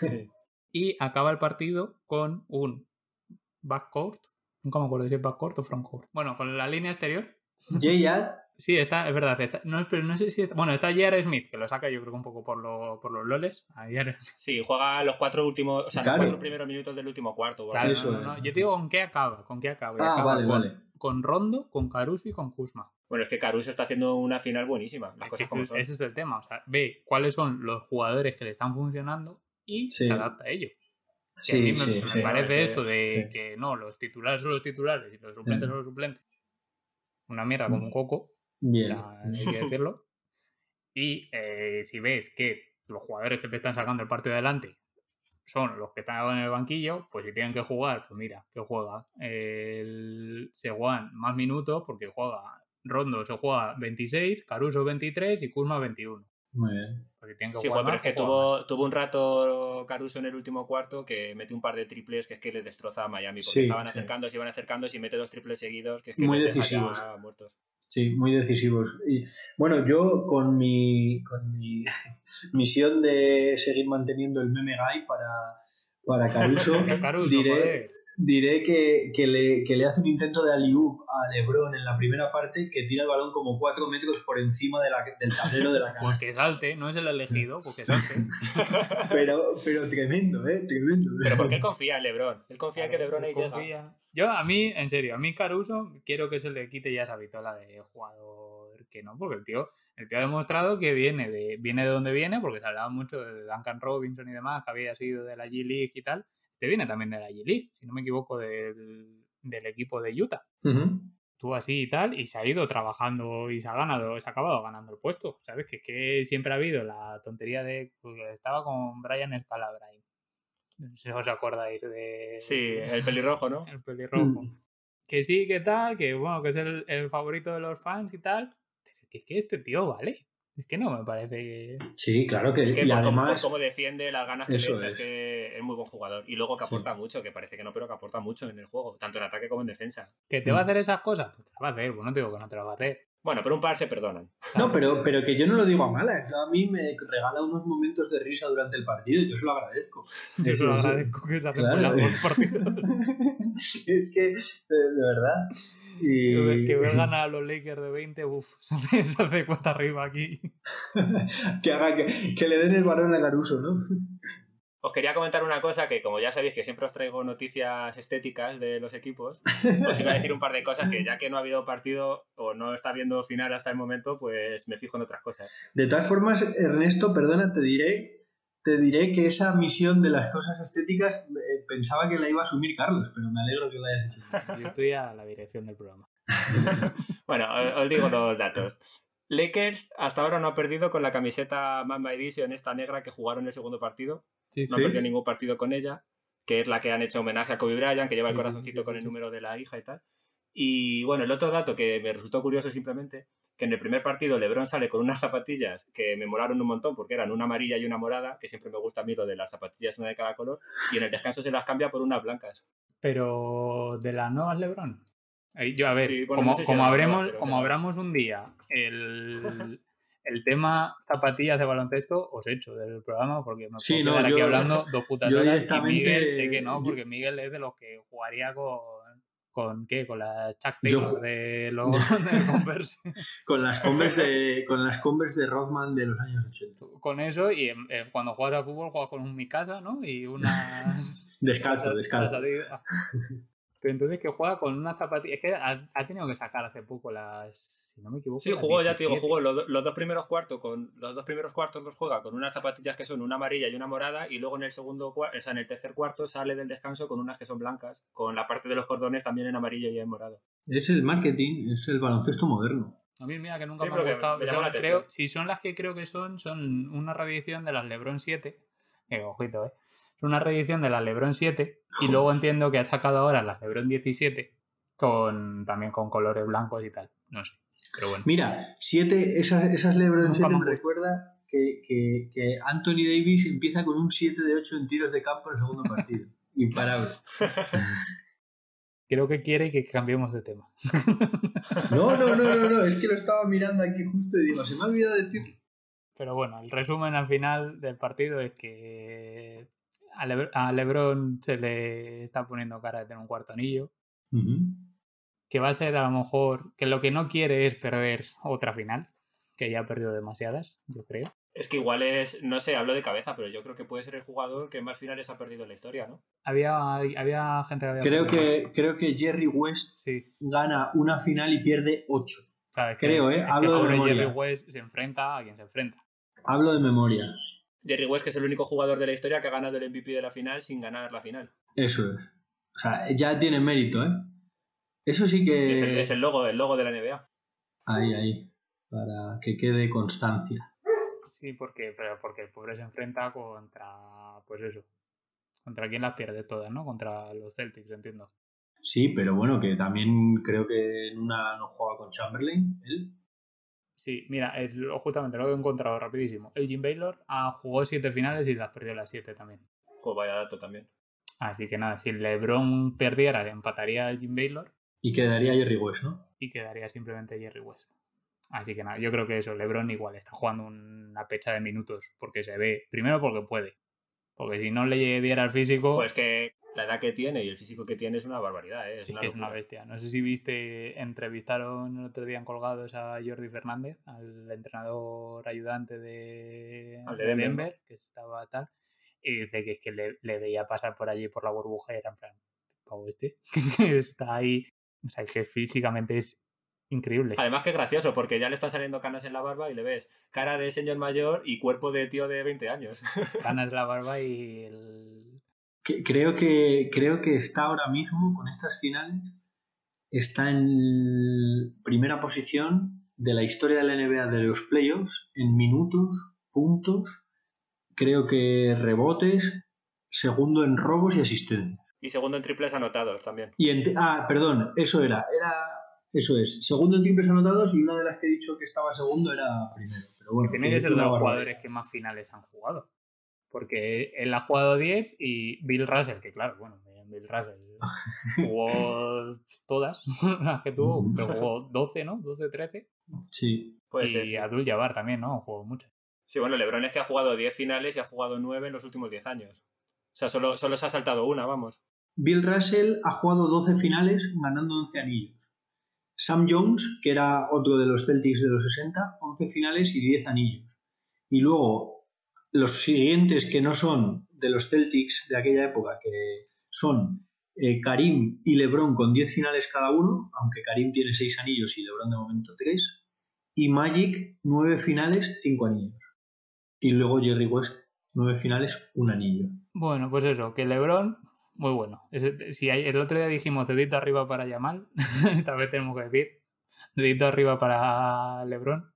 Sí. [LAUGHS] y acaba el partido con un backcourt, nunca me acuerdo si es backcourt o frontcourt. Bueno, con la línea exterior. J.R. [LAUGHS] Sí, está, es verdad. Está, no, pero no sé si es- Bueno, está J.R. Smith, que lo saca yo creo que un poco por, lo, por los loles. A. Sí, juega los cuatro últimos, o sea, Claro. los cuatro primeros minutos del último cuarto. o algo Claro, así. Eso no, no, no. es. Yo te digo con qué acaba, con qué acaba. Ah, acaba vale, con, vale. con Rondo, con Caruso y con Kuzma. Bueno, es que Caruso está haciendo una final buenísima, las cosas como ese, son. ese es el tema. O sea, ve cuáles son los jugadores que le están funcionando y Sí. se adapta a ello. Que a mí Sí, me, sí, me sí. parece esto de sí. que no, los titulares son los titulares y los suplentes Mm. son los suplentes. Una mierda como un coco, Bien. ya hay que decirlo. Y eh, si ves que los jugadores que te están sacando el partido adelante son los que están en el banquillo, pues si tienen que jugar, pues mira, que juega. El Seguan más minutos porque juega Rondo se juega 26, Caruso 23 y Kuzma 21. Muy bien. Porque tienen que Sí, jugar joder, pero más, es que más. tuvo, tuvo un rato Caruso en el último cuarto que mete un par de triples que es que le destroza a Miami. Porque Sí, estaban sí. acercándose, iban acercándose y mete dos triples seguidos que es que Muy decisivos. muertos. Sí, muy decisivos. Y, bueno, yo con mi, con mi [LAUGHS] misión de seguir manteniendo el meme guy para, para [LAUGHS] Caruso, Caruso, diré, joder. Diré que, que le, que le hace un intento de alley-oop a LeBron en la primera parte que tira el balón como 4 metros por encima de la- del tablero de la [LAUGHS] Pues casa. que salte, no es el elegido, porque salte. [LAUGHS] Pero, pero tremendo, ¿eh? Tremendo. Pero porque él confía en LeBron. Él confía que LeBron ahí. Confía. Yo, a mí, en serio, a mí Caruso quiero que se le quite ya esa vitola de jugador que no, porque el tío, el tío ha demostrado que viene de, viene de donde viene, porque se hablaba mucho de Duncan Robinson y demás, que había sido de la G-League y tal. Este viene también de la G-League, si no me equivoco, del, del equipo de Utah. Ujú. Estuvo así y tal, y se ha ido trabajando y se ha ganado, se ha acabado ganando el puesto. ¿Sabes? Que es que siempre ha habido la tontería de porque estaba con Brian Scalabrine. No sé si os acordáis de. Sí, el pelirrojo, ¿no? El pelirrojo. Mm. Que sí, que tal, que bueno, que es el, el favorito de los fans y tal. Pero que, es que este tío vale. Es que no me parece que. Sí, claro que Es que y por, cómo, por además cómo defiende, las ganas que le echa, es. es. que es muy buen jugador. Y luego que aporta mucho, que parece que no, pero que aporta mucho en el juego, tanto en ataque como en defensa. ¿Que te va a hacer esas cosas? Pues te las va a hacer, pues no te digo que no te las va a hacer. Bueno, pero un par se perdonan. No, pero, pero que yo no lo digo a malas. A mí me regala unos momentos de risa durante el partido y yo se lo agradezco. Yo se lo agradezco que se hacen Claro. [LAUGHS] es que, de, verdad. Y... Que, ve- que ver ganar a los Lakers de 20, uff, [LAUGHS] se hace, se hace cuesta arriba aquí. [LAUGHS] que haga que, que le den el balón a Caruso, ¿no? Os quería comentar una cosa que, como ya sabéis que siempre os traigo noticias estéticas de los equipos, os iba a decir un par de cosas que ya que no ha habido partido o no está habiendo final hasta el momento, pues me fijo en otras cosas. De todas formas, Ernesto, perdona, te diré, te diré que esa misión de las cosas estéticas eh, pensaba que la iba a asumir Carlos, pero me alegro que la hayas hecho. Yo estoy a la dirección del programa. [LAUGHS] Bueno, os digo los datos. Lakers hasta ahora no ha perdido con la camiseta Mamba Edition, esta negra que jugaron el segundo partido. Sí, No sí. ha perdido ningún partido con ella, que es la que han hecho homenaje a Kobe Bryant, que lleva el corazoncito con el número de la hija y tal. Y bueno, el otro dato que me resultó curioso simplemente, que en el primer partido LeBron sale con unas zapatillas que me molaron un montón porque eran una amarilla y una morada, que siempre me gusta a mí lo de las zapatillas una de cada color, y en el descanso se las cambia por unas blancas. Pero de las nuevas LeBron. Yo, a ver, Sí, bueno, como, no sé si como habremos, nuevas, como abramos un día el, [LAUGHS] el tema zapatillas de baloncesto, os echo del programa porque me Sí, puedo no, quedar aquí hablando [LAUGHS] dos putas yo horas y Miguel sé que no, porque Miguel es de los que jugaría con... ¿Con qué? Con la Chuck Taylor de los [LAUGHS] [LAUGHS] Converse. Con las Converse de, con las Converse de Rodman de los años 80. con eso y em, eh, cuando juegas al fútbol juegas con un Mikasa, ¿no? Y unas... Descalzo, las- descalzo. las. Pero entonces que juega con una zapatilla... Es que ha, ha tenido que sacar hace poco las... Si no me equivoco. Sí, jugó, ya te digo, 17. jugó los, los dos primeros cuartos con los dos primeros cuartos los juega con unas zapatillas que son una amarilla y una morada y luego en el segundo cuarto, o sea, en el tercer cuarto sale del descanso con unas que son blancas, con la parte de los cordones también en amarillo y en morado. Es el marketing, es el baloncesto moderno. A mí, mira, que nunca Sí, me ha gustado. me Son- la creo, si son las que creo que son, son una reedición de las LeBron 7. Que, ojito, ¿eh? Es una reedición de las LeBron 7. Y luego [LAUGHS] entiendo que ha sacado ahora las LeBron 17 con también con colores blancos y tal. No sé. Pero bueno. Mira, siete, esas, esas LeBron 7 me recuerda que, que, que Anthony Davis empieza con un 7 de 8 en tiros de campo en el segundo partido. [LAUGHS] Imparable. Creo que quiere que cambiemos de tema. [LAUGHS] No, no, no, no, no, es que lo estaba mirando aquí justo y digo, se me ha olvidado decir. Pero bueno, el resumen al final del partido es que a, Lebr- a LeBron se le está poniendo cara de tener un cuarto anillo. Que va a ser a lo mejor que lo que no quiere es perder otra final, que ya ha perdido demasiadas, yo creo. Es que igual es, no sé, hablo de cabeza, pero yo creo que puede ser el jugador que más finales ha perdido en la historia, ¿no? Había, había gente que había Creo que, creo que Jerry West. Sí, gana una final y pierde 8. claro, es que- Creo, es- ¿eh? es que Hablo de memoria. Jerry West se enfrenta a quien se enfrenta. Hablo de memoria. Jerry West, que es el único jugador de la historia que ha ganado el MVP de la final sin ganar la final. Eso es. O sea, ya tiene mérito, ¿eh? Eso sí que... Es, el, es el logo, el logo de la NBA. Ahí, ahí. Para que quede constancia. Sí, porque, pero porque el pobre se enfrenta contra, pues eso, contra quien las pierde todas, ¿no? Contra los Celtics, entiendo. Sí, pero bueno, que también creo que en una no juega con Chamberlain, él. Sí, mira, es lo- justamente lo he encontrado rapidísimo. El Jim Baylor ah, jugó siete finales y las perdió las siete también. Jo, vaya dato también. Así que nada, si LeBron perdiera, empataría al Jim Baylor Y quedaría Jerry West, ¿no? y quedaría simplemente Jerry West. Así que nada, yo creo que eso, LeBron igual está jugando una pecha de minutos porque se ve, primero porque puede, porque si no le diera el físico, Pues que la edad que tiene y el físico que tiene es una barbaridad, ¿eh? es, sí una es bestia. No sé si viste, entrevistaron el otro día en Colgados a Jordi Fernández, al entrenador ayudante de, Al de de Denver, Denver, que estaba tal, y dice que es que le, le veía pasar por allí por la burbuja y era en plan, pavo este, [LAUGHS] que está ahí, o sea, que físicamente es increíble. Además que es gracioso, porque ya le están saliendo canas en la barba y le ves cara de señor mayor y cuerpo de tío de 20 años. [LAUGHS] Ganas la barba y el... Creo, que, creo que está ahora mismo, con estas finales, está en primera posición de la historia de la NBA de los playoffs en minutos, puntos, creo que rebotes, segundo en robos y asistencias. Y segundo en triples anotados también. Y en ah, perdón, eso era, era, eso es, segundo en triples anotados y una de las que he dicho que estaba segundo era primero. Pero bueno, Tiene que ser de los jugadores que más finales han jugado. Porque él ha jugado 10 y Bill Russell, que claro, bueno, Bill Russell [LAUGHS] jugó todas [LAUGHS] las que tuvo, pero jugó 12, ¿no? 12, 13. Sí, Puede y ser. sí. Abdul Jabbar también, ¿no? Jugó muchas. Sí, bueno, Lebron es que ha jugado 10 finales y ha jugado 9 en los últimos 10 años. O sea, solo, solo se ha saltado una, vamos. Bill Russell ha jugado 12 finales ganando 11 anillos. Sam Jones, que era otro de los Celtics de los 60, 11 finales y 10 anillos. Y luego los siguientes que no son de los Celtics de aquella época, que son eh, Karim y LeBron con 10 finales cada uno, aunque Karim tiene 6 anillos y LeBron de momento 3, y Magic 9 finales, 5 anillos. Y luego Jerry West 9 finales, 1 anillo. Bueno, pues eso, que LeBron, muy bueno. Si hay- el otro día dijimos dedito arriba para Yamal, [LAUGHS] esta vez tenemos que decir dedito arriba para LeBron.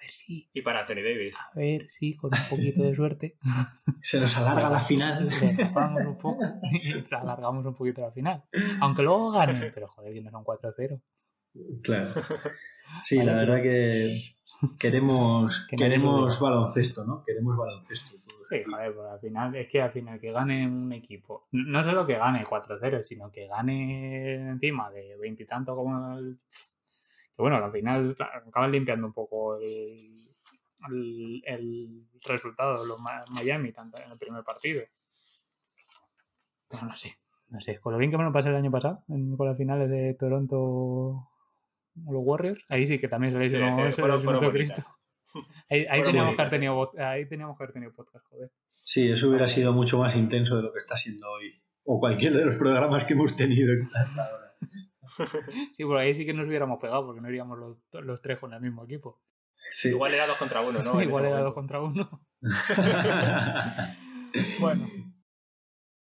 ver si. Y para Anthony Davis. A ver si con un poquito de suerte. [LAUGHS] Se nos alarga la final. [LAUGHS] Le un poco y alargamos un poquito la final. Aunque luego ganen, pero joder, que no son 4-0. Claro. Sí, la verdad que queremos, queremos baloncesto, ¿no? Queremos baloncesto. Sí, joder, pues al final, es que al final que gane un equipo, no solo que gane 4-0, sino que gane encima de veintitantos como el. Que bueno, al final acaban limpiando un poco el, el, resultado de los Miami, tanto en el primer partido. Pero no sé, no sé, con lo bien que me lo pasé el año pasado, con las finales de Toronto los Warriors, ahí sí que también se le hizo Cristo. Ahí, teníamos que, haber tenido, ahí teníamos que haber tenido podcast, joder. Sí, eso hubiera sido mucho más intenso de lo que está siendo hoy. O cualquier de los programas que hemos tenido hasta ahora. [LAUGHS] Sí, por ahí sí que nos hubiéramos pegado porque no iríamos los, los tres con el mismo equipo. Igual era dos contra uno, ¿no? [LAUGHS] Igual era dos contra uno. [LAUGHS] bueno,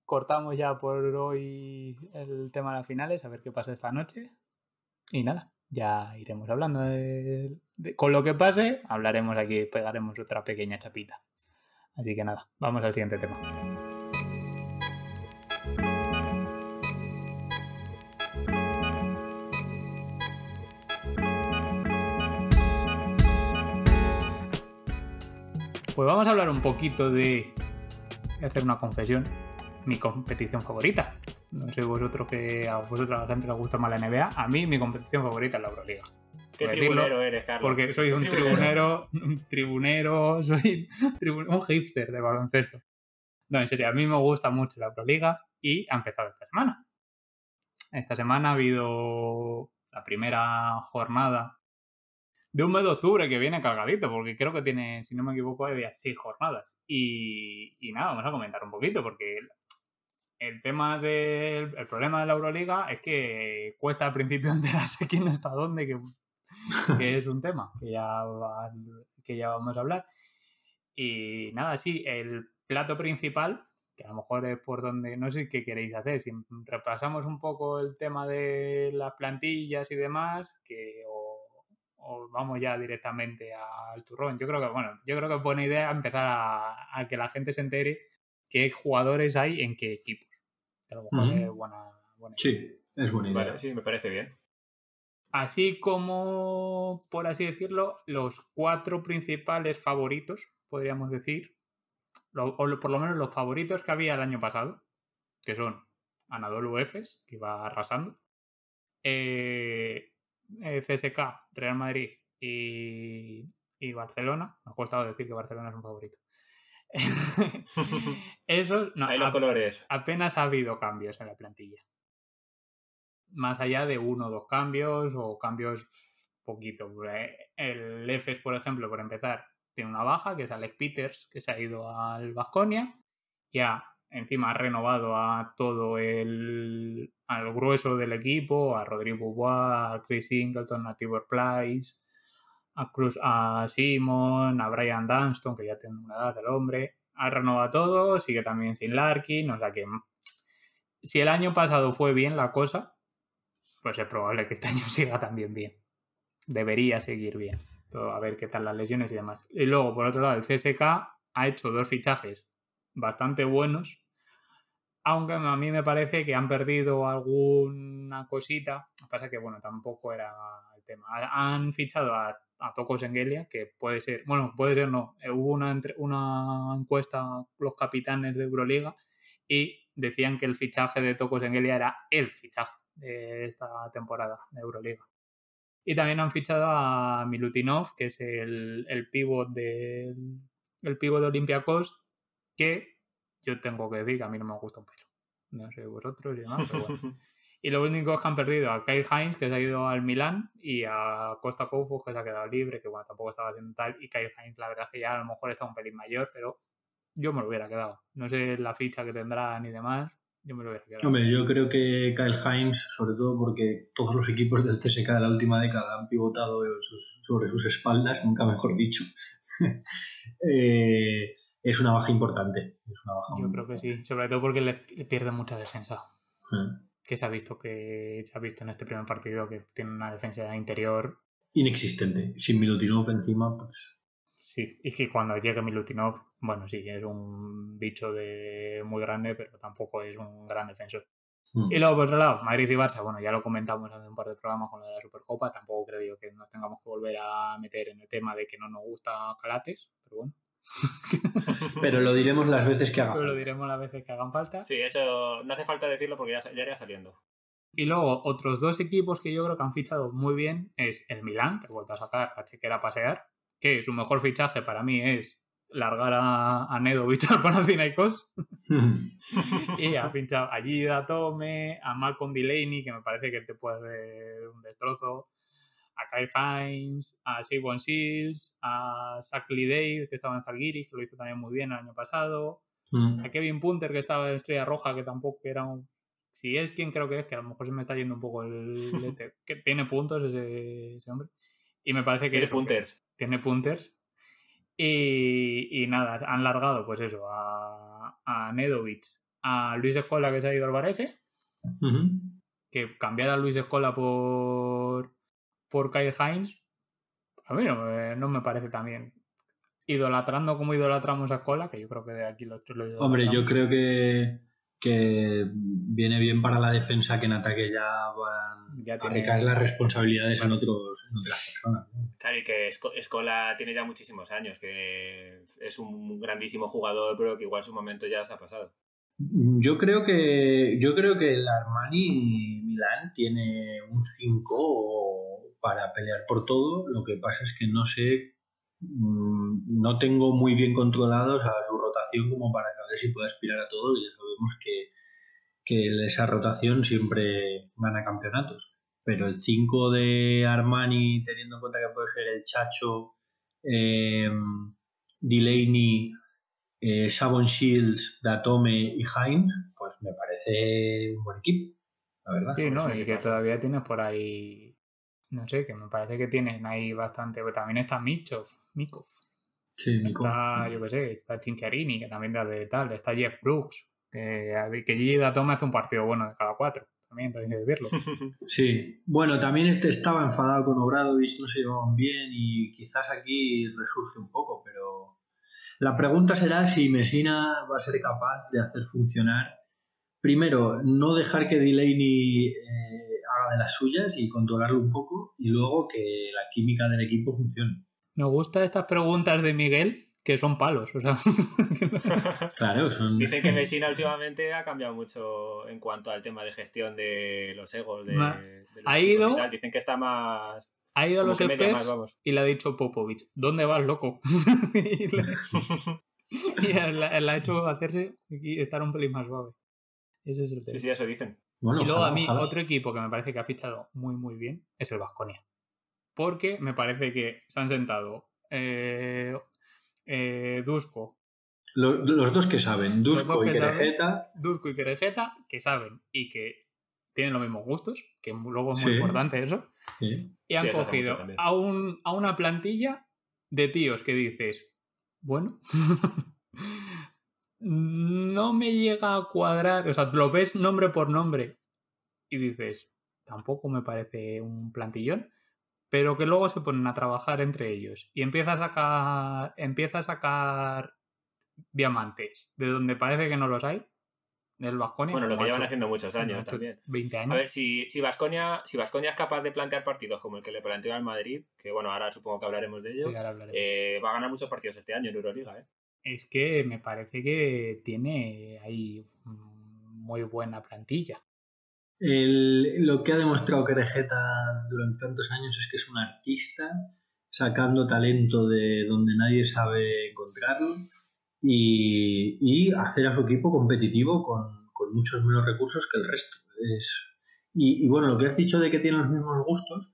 cortamos ya por hoy el tema de las finales, a ver qué pasa esta noche. Y nada, ya iremos hablando de, con lo que pase, hablaremos aquí, pegaremos otra pequeña chapita. Así que nada, vamos al siguiente tema. Pues vamos a hablar un poquito de... Voy a hacer una confesión. Mi competición favorita. No sé vosotros que a vosotros a la gente le gusta más la NBA. A mí mi competición favorita es la Euroliga. ¿Qué tribunero eres, Carlos? Porque soy un tribunero, un tribunero, soy un hipster de baloncesto. No, en serio, a mí me gusta mucho la Euroliga y ha empezado esta semana. Esta semana ha habido la primera jornada de un mes de octubre que viene cargadito, porque creo que tiene, si no me equivoco, había seis jornadas. Y, y nada, vamos a comentar un poquito, porque el tema del el problema de la Euroliga es que cuesta al principio [LAUGHS] enterarse quién está dónde, que, es un tema que ya, que ya vamos a hablar. Y nada, sí, el plato principal, que a lo mejor es por donde, no sé qué queréis hacer, si repasamos un poco el tema de las plantillas y demás, que o, vamos ya directamente al turrón. Yo creo que, bueno, yo creo que es buena idea empezar a, que la gente se entere qué jugadores hay en qué equipos buena, Sí, es buena idea. sí, me parece bien. Así como, por así decirlo, los cuatro principales favoritos, podríamos decir, o por lo menos los favoritos que había el año pasado, que son Anadolu Efes, que iba arrasando, eh, eh CSK, Real Madrid y, y Barcelona. Me ha costado decir que Barcelona es un favorito. [LAUGHS] Eso, no, los colores. Apenas ha habido cambios en la plantilla. Más allá de uno o dos cambios o cambios poquito. El EFES, por ejemplo, por empezar, tiene una baja, que es Alex Peters, que se ha ido al Vasconia. Ya encima ha renovado a todo el al grueso del equipo, a Rodrigo Bois, a Chris Singleton, a Tibor Price, a, Cruz, a Simon, a Brian Dunston, que ya tiene una edad del hombre. Ha renovado todo, sigue también sin Larkin, o sea que si el año pasado fue bien la cosa, pues es probable que este [LAUGHS] año siga también bien. Debería seguir bien. Todo, a ver qué tal las lesiones y demás. Y luego, por otro lado, el CSK ha hecho dos fichajes bastante buenos, aunque a mí me parece que han perdido alguna cosita. Lo que pasa que, bueno, tampoco era el tema. Han fichado a a Tocos Engelia, que puede ser, bueno, puede ser no, eh, hubo una, una encuesta los capitanes de Euroliga y decían que el fichaje de Tocos Engelia era el fichaje de esta temporada de Euroliga. Y también han fichado a Milutinov, que es el, el pívot de el pívot de Olympiacos, que yo tengo que decir que a mí no me gusta un pelo. No sé vosotros y demás, pero bueno. [LAUGHS] Y los únicos que han perdido a Kyle Hines, que se ha ido al Milán, y a Costa Koufos, que se ha quedado libre, que bueno, tampoco estaba haciendo tal. Y Kyle Hines, la verdad es que ya a lo mejor está un pelín mayor, pero yo me lo hubiera quedado. No sé la ficha que tendrá ni demás, yo me lo hubiera quedado. Hombre, yo creo que Kyle Hines, sobre todo porque todos los equipos del CSK de la última década han pivotado sobre sus espaldas, nunca mejor dicho. [LAUGHS] Eh, es una baja importante. yo creo que sí, sobre todo porque le, pierde mucha defensa. Mm que se ha visto que se ha visto en este primer partido que tiene una defensa interior inexistente. Sin Milutinov encima, pues. Sí, y que cuando llegue Milutinov, bueno, sí, es un bicho de muy grande, pero tampoco es un gran defensor. mm. Y luego, por otro lado, Madrid y Barça, bueno, ya lo comentamos hace un par de programas con lo de la Supercopa, tampoco creo yo que nos tengamos que volver a meter en el tema de que no nos gusta Calates, pero bueno, [LAUGHS] Pero lo diremos las veces que haga. pero lo diremos las veces que hagan falta. Sí, eso no hace falta decirlo porque ya, ya iría saliendo. Y luego, otros dos equipos que yo creo que han fichado muy bien es el Milán, que ha vuelto a sacar a Chequera a pasear, que su mejor fichaje para mí es largar a, a Nedovic [LAUGHS] al Panathinaikos y ha fichado a Gida Tome, a Malcolm Delaney, que me parece que te puede hacer un destrozo, a Kai Hines, a Sabon Shields, a Zach Dave, que estaba en Zalgiris, que lo hizo también muy bien el año pasado, Mm. a Kevin Punter, que estaba en Estrella Roja, que tampoco era un... Si es quien creo que es, que a lo mejor se me está yendo un poco el... este, [LAUGHS] que tiene puntos ese, ese hombre. Y me parece que... Tiene eso, que punters. Tiene punters. Y, y nada, han largado pues eso, a, a Nedovic, a Luis Escola, que se ha ido al Varese, que cambiar a Luis Escola por, por Kyle Hines, a mí no, me- no me parece tan bien. Idolatrando como idolatramos a Escola, que yo creo que de aquí lo idolatramos. Hombre, yo creo que, que viene bien para la defensa que en ataque ya van Ya a recaer las responsabilidades en, otros, en otras personas. Claro, y que Esco- Escola tiene ya muchísimos años, que es un grandísimo jugador, pero que igual su momento ya se ha pasado. Yo creo que yo creo que el Armani Milán tiene un 5 para pelear por todo. Lo que pasa es que no sé, mm, no tengo muy bien controlados a su rotación como para saber si puede aspirar a todo. Y ya sabemos que, que esa rotación siempre gana campeonatos. Pero el 5 de Armani, teniendo en cuenta que puede ser el Chacho, eh, Delaney, eh, Savon Shields, Datome y Hines, pues me parece un buen equipo, la verdad. Sí, ¿no? Y que todavía tienes por ahí. No sé, que me parece que tienen ahí bastante. pues También está Michov, Mikov. Sí, Nico. Está, yo qué sé, está Chincharini, que también da de tal. Está Jeff Brooks, que, que Gigi Datome hace un partido bueno de cada cuatro. También, tengo que decirlo. [LAUGHS] Sí, bueno, también este estaba enfadado con Obradovich, no se llevaban bien y quizás aquí resurge un poco, pero la pregunta será si Messina va a ser capaz de hacer funcionar, primero, no dejar que Delaney eh, haga de las suyas y controlarlo un poco, y luego que la química del equipo funcione. Me gustan estas preguntas de Miguel, que son palos. O sea, [LAUGHS] Claro, son... Dicen que Messina últimamente ha cambiado mucho en cuanto al tema de gestión de los egos. De, los ha ido-. Dicen que está más. ha ido a los que media Spurs más, vamos. y le ha dicho Popovich, ¿dónde vas, loco? [LAUGHS] y le, [LAUGHS] y él ha hecho hacerse y estar un pelín más suave. Ese es el tema. Sí, sí, eso dicen. Bueno, y luego ojalá, a mí, ojalá. otro equipo que me parece que ha fichado muy, muy bien es el Vasconia. Porque me parece que se han sentado eh, eh, Dusko, Lo- Los, dos que saben, Dusko y. Querejeta, Dusko y Querejeta, que saben y que tienen los mismos gustos, que luego es muy Sí. importante eso, sí. y han Sí, cogido a, un, a una plantilla de tíos que dices, bueno, [LAUGHS] no me llega a cuadrar, o sea, lo ves nombre por nombre y dices, tampoco me parece un plantillón, pero que luego se ponen a trabajar entre ellos y empieza a sacar, empieza a sacar diamantes de donde parece que no los hay, del Vasconia. Bueno, lo que llevan haciendo muchos años también. 20 años. A ver, si, si Vasconia si Baskonia es capaz de plantear partidos como el que le planteó al Madrid, que bueno, ahora supongo que hablaremos de ello, Sí, ahora hablaremos. eh, va a ganar muchos partidos este año en Euroliga. ¿eh? Es que me parece que tiene ahí muy buena plantilla. Lo que ha demostrado Querejeta durante tantos años es que es un artista sacando talento de donde nadie sabe encontrarlo y, hacer a su equipo competitivo con, muchos menos recursos que el resto. Es- y, y bueno, lo que has dicho de que tienen los mismos gustos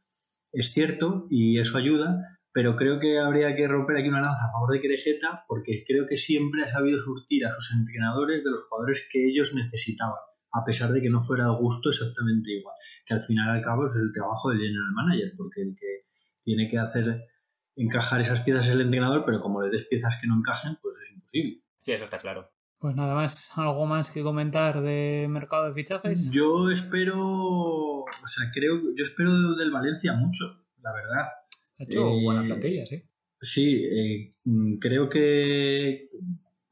es cierto y eso ayuda, pero creo que habría que romper aquí una lanza a favor de Querejeta porque creo que siempre ha sabido surtir a sus entrenadores de los jugadores que ellos necesitaban a pesar de que no fuera el gusto exactamente igual. Que al final al cabo es el trabajo del general manager, porque el que tiene que hacer encajar esas piezas es el entrenador, pero como le des piezas que no encajen, pues es imposible. Sí, eso está claro. Pues nada más, ¿algo más que comentar de mercado de fichajes? Yo espero, o sea, creo, yo espero del Valencia mucho, la verdad. Ha hecho Eh, buena plantilla, sí. Sí, eh, mm, creo que.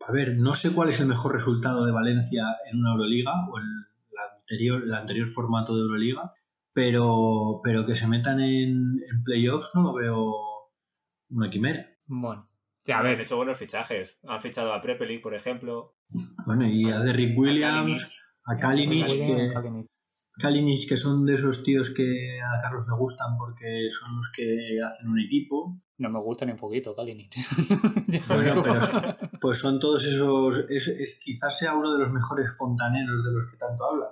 A ver, no sé cuál es el mejor resultado de Valencia en una Euroliga o en la anterior, el anterior formato de Euroliga, pero, pero que se metan en, en playoffs no lo veo una quimera. Bueno, sí, a Han ver, hecho buenos fichajes. Han fichado a Prepelic, por ejemplo. Bueno, y a Derrick a Williams, a Kalinic, que, Kalinic. Que son de esos tíos que a Carlos le gustan porque son los que hacen un equipo. No me gusta ni un poquito, Kalinic. [LAUGHS] Bueno, pues son todos esos. Es, es- quizás sea uno de los mejores fontaneros de los que tanto hablas.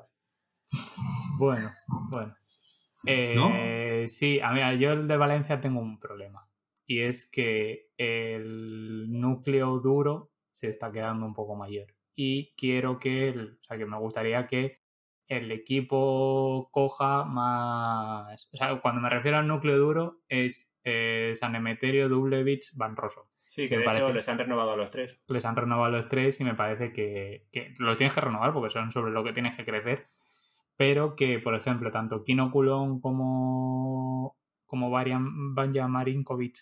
Bueno, bueno. Eh, Sí, a mí, yo el de Valencia tengo un problema. Y es que el núcleo duro se está quedando un poco mayor. Y quiero que, el- o sea, que me gustaría que el equipo coja más... O sea, cuando me refiero al núcleo duro es eh, San Emeterio, Dublevich, Van Rosso. Sí, que de hecho parece- les han renovado a los tres. Les han renovado los tres y me parece que, que los tienes que renovar porque son sobre lo que tienes que crecer. Pero que, por ejemplo, tanto Kino Kulon como, como Varian- Vanja Marinkovic,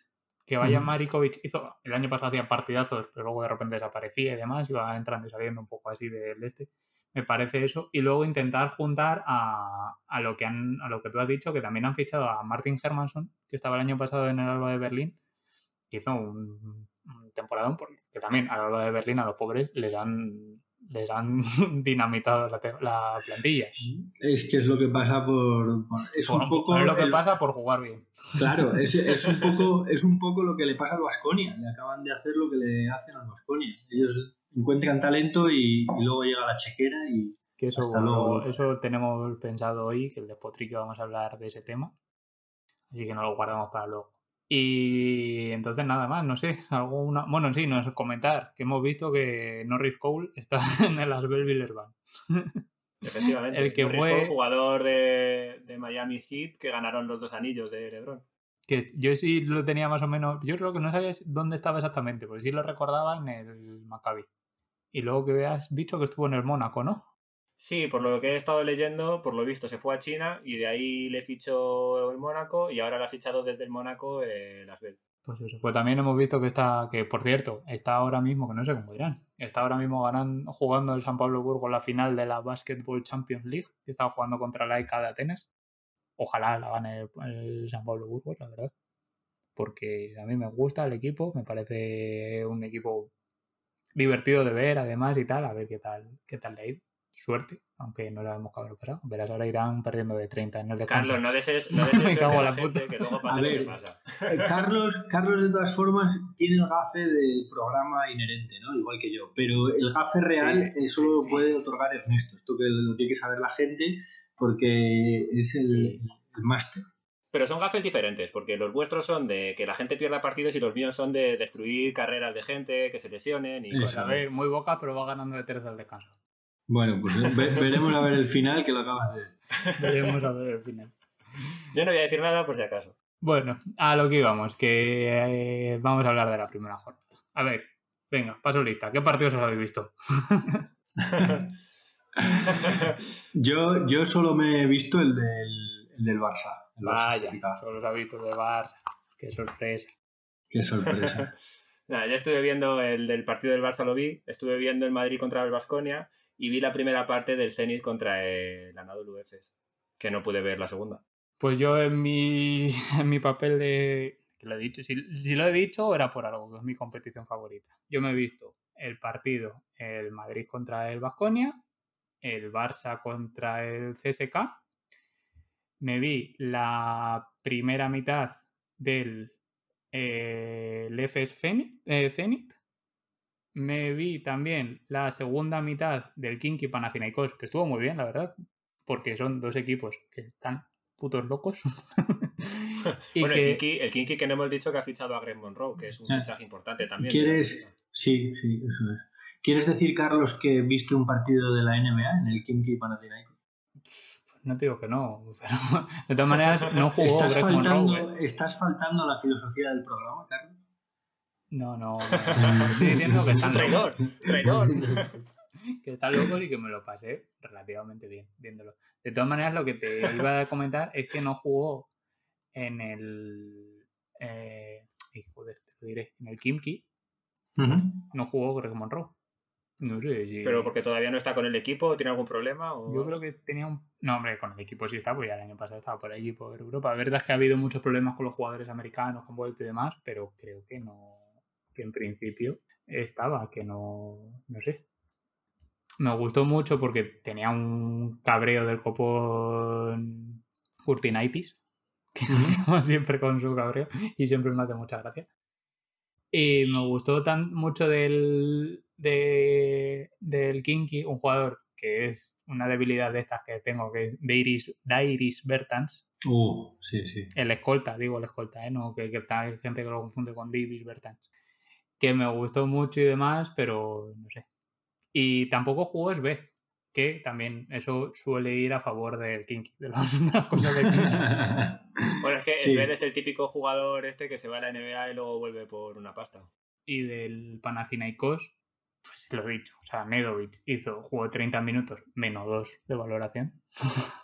que Vanja Ujú. Marinkovic hizo, el año pasado hacía partidazos, pero luego de repente desaparecía y demás, iba entrando y saliendo un poco así del este. Me parece eso. Y luego intentar juntar a, a lo que han, a lo que tú has dicho, que también han fichado a Martin Hermanson, que estaba el año pasado en el Alba de Berlín, que hizo un, un temporadón, porque que también a la hora de Berlín a los pobres les han, les han [LAUGHS] dinamitado la, la plantilla. Es que es lo que pasa por. por- es un poco. es lo que el- pasa por jugar bien. Claro, [LAUGHS] es, es un poco, es un poco lo que le pasa al Vasconia. Le acaban de hacer lo que le hacen al Vasconia. Ellos encuentran talento y, y luego llega la chequera y. Que eso, Hasta bueno, luego. eso tenemos pensado hoy, que el de Potri vamos a hablar de ese tema. Así que no lo guardamos para luego. Y entonces nada más, no sé, alguna. Bueno, sí, nos comentar que hemos visto que Norris Cole está [LAUGHS] en el Asbel Villerban. Efectivamente. [LAUGHS] El que Norris fue- Cole, jugador de, de Miami Heat que ganaron los dos anillos de LeBron. Que yo sí lo tenía más o menos. Yo creo que no sabías dónde estaba exactamente, porque sí lo recordaba en el Maccabi. Y luego que veas dicho que estuvo en el Mónaco, ¿no? Sí, por lo que he estado leyendo, por lo visto se fue a China y de ahí le fichó el Mónaco y ahora le ha fichado desde el Mónaco el Asbel. Pues eso. Pues también hemos visto que está, que por cierto, está ahora mismo, que no sé cómo irán, está ahora mismo ganando, jugando el San Pablo Burgos la final de la Basketball Champions League, que estaba jugando contra la ECA de Atenas. Ojalá la gane el, el San Pablo Burgos, la verdad. Porque a mí me gusta el equipo, me parece un equipo divertido de ver, además, y tal, a ver qué tal, qué tal le ha ido. Suerte, aunque no sabemos qué habrá pasado. Verás, ahora irán perdiendo de 30 en el descanso. Carlos, no desees, no [LAUGHS] desees Me cago a en la puta. que luego pasa A lo que pasa. Eh, Carlos, Carlos, de todas formas, tiene el gafe del programa inherente, ¿no? Igual que yo. Pero el gafe real Sí, eh, solo sí, sí. puede otorgar Ernesto. Esto que lo tiene que saber la gente porque es el, Sí. el máster. Pero son gafes diferentes, porque los vuestros son de que la gente pierda partidos y los míos son de destruir carreras de gente, que se lesionen y Eso. cosas A ver, muy boca, pero va ganando de 3 al descanso. Bueno, pues ve- veremos a ver el final que lo acabas de [LAUGHS] Veremos a ver el final. Yo no voy a decir nada por si acaso. Bueno, a lo que íbamos, que eh, vamos a hablar de la primera jornada. A ver, venga, paso lista. ¿Qué partidos os habéis visto? [LAUGHS] [LAUGHS] Yo, yo solo me he visto el del, el del Barça. Vaya, CSKA. solo os habéis visto de Barça. Qué sorpresa. Qué sorpresa. [LAUGHS] Nada, yo estuve viendo el del partido del Barça, lo vi. Estuve viendo el Madrid contra el Vasconia y vi la primera parte del Zenit contra el Anadolu Efes, que no pude ver la segunda. Pues yo en mi, [LAUGHS] en mi papel de... Que lo he dicho, si, si lo he dicho era por algo, que es mi competición favorita. Yo me he visto el partido, el Madrid contra el Vasconia, el Barça contra el CSK. Me vi la primera mitad del eh, el FS Zenit, eh, Zenit. Me vi también la segunda mitad del Kinky Panathinaikos, que estuvo muy bien, la verdad, porque son dos equipos que están putos locos. [LAUGHS] y bueno, que, el, Kinky, el Kinky que no hemos dicho que ha fichado a Greg Monroe, que es un Ah. fichaje importante también. ¿Quieres? Sí, sí, eso es. ¿Quieres decir, Carlos, que viste un partido de la NBA en el Kimki Panathinaikos? No te digo que no, pero [LAUGHS] de todas maneras [LAUGHS] no jugó ¿Estás Greg faltando, Monroe. ¿eh? ¿Estás faltando a la filosofía del programa, Carlos? No, no, no, estoy diciendo que están [LAUGHS] traidor, locos. traidor. que están locos y que me lo pasé relativamente bien viéndolo. De todas maneras, lo que te iba a comentar es que no jugó en el eh, joder, te lo diré, en el Kimki Ujú. no jugó Greg Monroe. No sé si... Pero porque todavía no está con el equipo, ¿tiene algún problema? O... Yo creo que tenía un... No, hombre, con el equipo sí está, pues ya el año pasado estaba por allí, por Europa. La verdad es que ha habido muchos problemas con los jugadores americanos que han vuelto y demás, pero creo que no... Que en principio estaba, que no... No sé. Me gustó mucho porque tenía un cabreo del copón Curtinaitis, que [LAUGHS] como siempre con su cabreo, y siempre me hace mucha gracia. Y me gustó tan mucho del, de, del Kinky, un jugador que es una debilidad de estas que tengo, que es Dairis, Dairis Bertans, Uh, sí, sí. el escolta, digo el escolta, ¿eh? no, que, que está- hay gente que lo confunde con Davis Bertans, que me gustó mucho y demás, pero no sé. Y tampoco jugó Svez, que también eso suele ir a favor del Kinky, de las, [LAUGHS] de las cosas del Kinky. [LAUGHS] Bueno, es que Sí. Sved es el típico jugador este que se va a la NBA y luego vuelve por una pasta. y del Panathinaikos, pues lo he dicho, o sea, Nedovic hizo, jugó 30 minutos, menos 2 de valoración. [LAUGHS]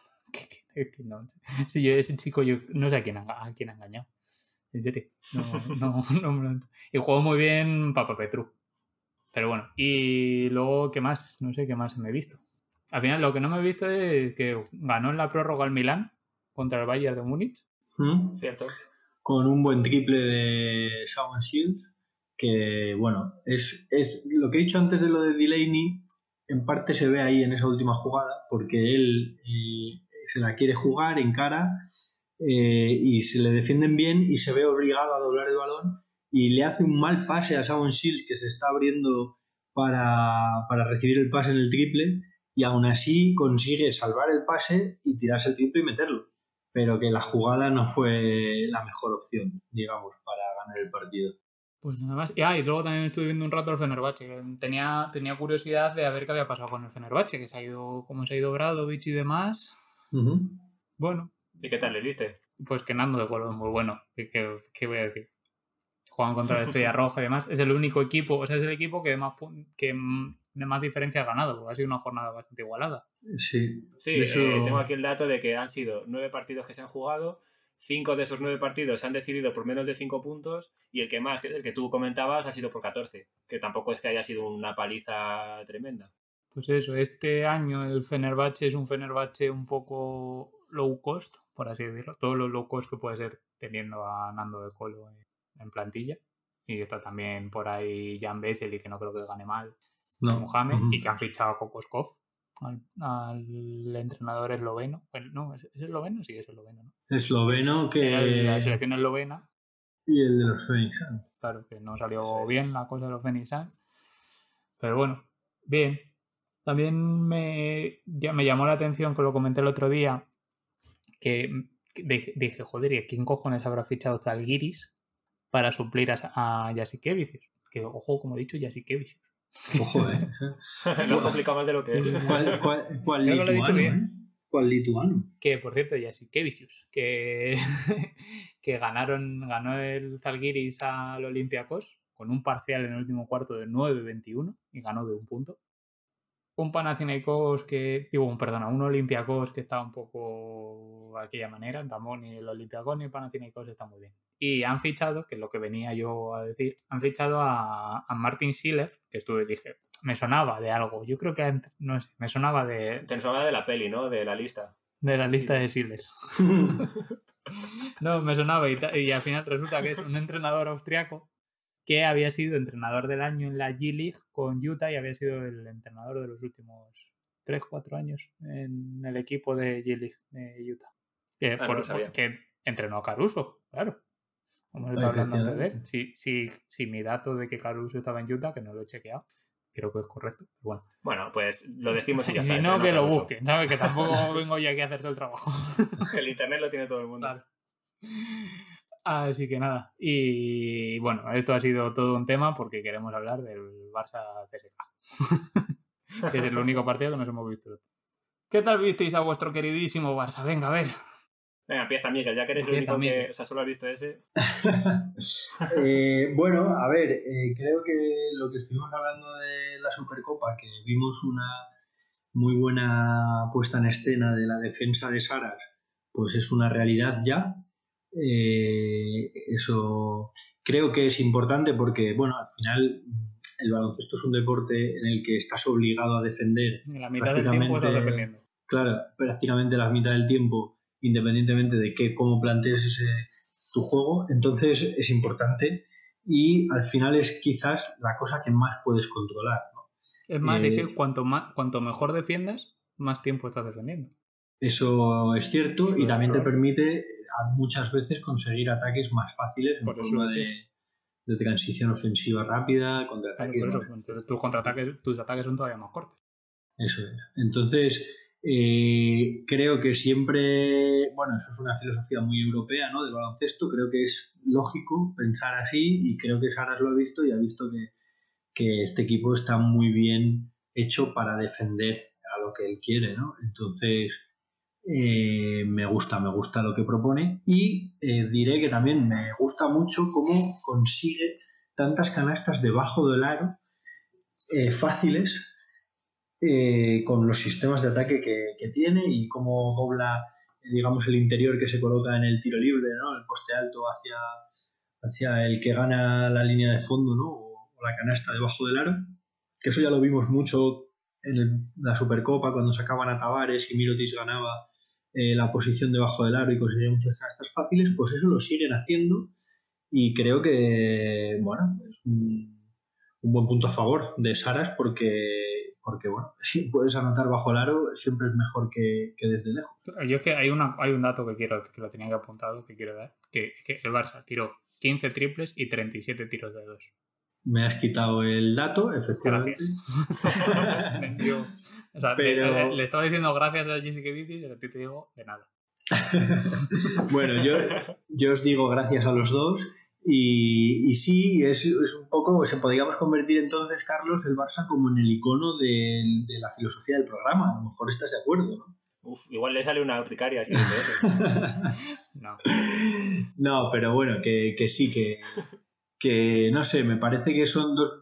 No. Si yo, ese chico, yo no sé a quién ha, a quién ha engañado. En serio. No, no, [LAUGHS] no Y jugó muy bien Papa Petru. Pero bueno, y luego, ¿qué más? No sé qué más me he visto. Al final, lo que no me he visto es que ganó en la prórroga el Milán contra el Bayern de Múnich. ¿Mm? ¿Cierto? Con un buen triple de Shawn Shields, que bueno, es, es lo que he dicho antes de lo de Delaney, en parte se ve ahí en esa última jugada, porque él eh, se la quiere jugar en cara eh, y se le defienden bien y se ve obligado a doblar el balón y le hace un mal pase a Shawn Shields que se está abriendo para, para recibir el pase en el triple y aún así consigue salvar el pase y tirarse el triple y meterlo pero que la jugada no fue la mejor opción, digamos, para ganar el partido. Pues nada más. Y, ah, y luego también estuve viendo un rato el Fenerbahce. Tenía, tenía curiosidad de a ver qué había pasado con el Fenerbahce, que se ha ido, como se ha ido Bradovic y demás. Bueno, ¿Y qué tal les viste? pues que Nando de es muy bueno. ¿Qué, qué- qué voy a decir? Juegan contra la [LAUGHS] Estrella Roja y demás. Es el único equipo, o sea, es el equipo que más, que de más diferencia ha ganado, porque ha sido una jornada bastante igualada. Sí, Sí, Eso- eh, tengo aquí el dato de que han sido nueve partidos que se han jugado, cinco de esos nueve partidos se han decidido por menos de cinco puntos y el que más, el que tú comentabas, ha sido por 14, que tampoco es que haya sido una paliza tremenda. Pues eso, este año el Fenerbahce es un Fenerbahce un poco low cost, por así decirlo. Todo lo low cost que puede ser teniendo a Nando de Colo en, plantilla. Y está también por ahí Jan Bessel, que no creo que gane mal, no. Mohamed, y que han fichado a Kokoskov, al, al entrenador esloveno. Bueno, no, ¿es, es esloveno? Sí, es esloveno, ¿no? Esloveno que... La selección eslovena, y el de los Phoenix claro, que no salió bien la cosa de los Phoenix. Pero bueno, bien. También me, ya me llamó la atención, que lo comenté el otro día, que dije, joder, ¿y a quién cojones habrá fichado Zalgiris para suplir a, a Jasikevicius? Que, ojo, como he dicho, Jasikevicius. Ojo, eh. [LAUGHS] Lo he complicado más de lo que es. ¿Cuál, cuál, cuál Creo que lo he dicho lituano, bien. eh? ¿Cuál lituano? Que, por cierto, Jasikevicius, que, [LAUGHS] que ganaron, ganó el Zalgiris al Olympiacos con un parcial en el último cuarto de 9-21 y ganó de un punto. Un Panathinaikos que, digo, un, perdona, un Olympiacos que está un poco de aquella manera, Damón y el Olympiacos ni el Panathinaikos está muy bien. Y han fichado, que es lo que venía yo a decir, han fichado a, a Martin Schiller, que estuve, dije, me sonaba de algo, yo creo que, no sé, me sonaba de, Te suena de la peli, ¿no? De la lista. de la lista Sí. de Schiller. [LAUGHS] [LAUGHS] No, me sonaba y, y al final resulta que es un entrenador austriaco que había sido entrenador del año en la G-League con Utah y había sido el entrenador de los últimos 3-4 años en el equipo de G-League de Utah. Que, Ah, no por- sabía. que entrenó a Caruso, claro. Como estaba hablando antes de él. Si, si, si mi dato de que Caruso estaba en Utah, que no lo he chequeado, creo que es correcto. Bueno, Bueno, pues lo decimos y ya si [LAUGHS] está. no, entrenó que a lo busquen, ¿sabes? Que tampoco [LAUGHS] vengo yo aquí a hacer todo el trabajo. El internet lo tiene todo el mundo. Claro. Así que nada. Y bueno, esto ha sido todo un tema porque queremos hablar del Barça CSK. [LAUGHS] que es el único partido que nos hemos visto. ¿Qué tal visteis a vuestro queridísimo Barça? Venga, a ver. Venga, empieza Miguel, ya que eres Empieza, el único Miguel. que o sea, solo has visto ese. [LAUGHS] Eh, bueno, a ver, eh, creo que lo que estuvimos hablando de la Supercopa, que vimos una muy buena puesta en escena de la defensa de Saras, pues es una realidad ya. Eh, eso creo que es importante porque, bueno, al final el baloncesto es un deporte en el que estás obligado a defender. La mitad del tiempo estás defendiendo. Claro, prácticamente la mitad del tiempo, independientemente de qué, cómo plantees tu juego. Entonces es importante y al final es quizás la cosa que más puedes controlar. Es más, es decir, eh, cuanto, más, cuanto mejor defiendas, más tiempo estás defendiendo. Eso es cierto y también te permite muchas veces conseguir ataques más fáciles en forma de, de, transición ofensiva rápida, contraataque. tus, contraataques, tus ataques son todavía más cortos. Eso es. Entonces, eh, creo que siempre, bueno, eso es una filosofía muy europea, ¿no? Del baloncesto, creo que es lógico pensar así y creo que Saras lo ha visto y ha visto que, que este equipo está muy bien hecho para defender a lo que él quiere, ¿no? Entonces, eh, me gusta, me gusta lo que propone y eh, diré que también me gusta mucho cómo consigue tantas canastas debajo del aro fáciles eh, con los sistemas de ataque que, tiene y cómo dobla, digamos, el interior que se coloca en el tiro libre, ¿no? El poste alto hacia, hacia el que gana la línea de fondo, ¿no? O, la canasta debajo del aro. Que eso ya lo vimos mucho en la Supercopa cuando sacaban a Tavares y Mirotis ganaba eh, la posición debajo del aro y conseguía muchas canastas fáciles, pues eso lo siguen haciendo y creo que, bueno, es un, un buen punto a favor de Saras porque porque bueno, [LAUGHS] si puedes anotar bajo el aro, siempre es mejor que, desde lejos. Yo es que hay, una, hay un dato que quiero que lo tenía que apuntado, que quiero dar, que, el Barça tiró 15 triples y 37 tiros de dos. Me has quitado el dato, efectivamente. [LAUGHS] Pero... le, estaba diciendo gracias a Jessica Vici y a ti te digo de nada. [LAUGHS] bueno, yo, yo os digo gracias a los dos y, sí, es, un poco, se podríamos convertir entonces, Carlos, el Barça como en el icono de, la filosofía del programa. A lo mejor estás de acuerdo, ¿no? Uf, igual le sale una urticaria así. [LAUGHS] no. no, pero bueno, que, sí, que, que no sé, me parece que son dos,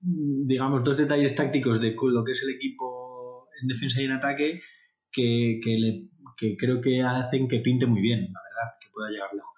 digamos, dos detalles tácticos de lo que es el equipo en defensa y en ataque que, que creo que hacen que pinte muy bien, la verdad, que pueda llegar lejos.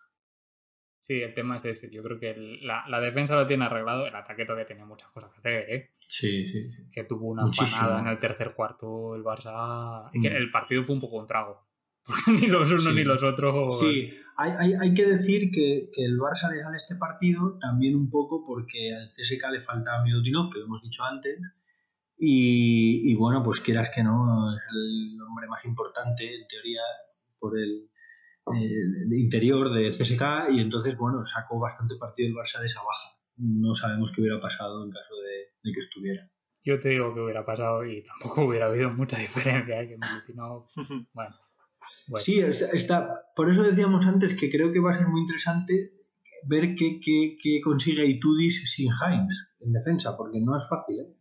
Sí, el tema es ese. Yo creo que la, defensa lo tiene arreglado. El ataque todavía tenía muchas cosas que hacer, ¿eh? Sí, sí. Que tuvo una empanada en el tercer cuarto el Barça. Mm. el partido fue un poco un trago. [LAUGHS] Porque ni los unos ni los otros. Sí, hay, hay, que decir que, el Barça le gana este partido también un poco porque al CSK le falta Milutinov, que lo hemos dicho antes. Y, y bueno, pues quieras que no, es el hombre más importante en teoría por el, eh, de interior de CSK y entonces, bueno, sacó bastante partido el Barça de esa baja. No sabemos qué hubiera pasado en caso de, que estuviera. Yo te digo que hubiera pasado y tampoco hubiera habido mucha [LAUGHS] diferencia. ¿eh? Que [LAUGHS] bueno, Sí, está, por eso decíamos antes que creo que va a ser muy interesante ver qué, qué, consigue Itudis sin Heinz en defensa, porque no es fácil ¿eh?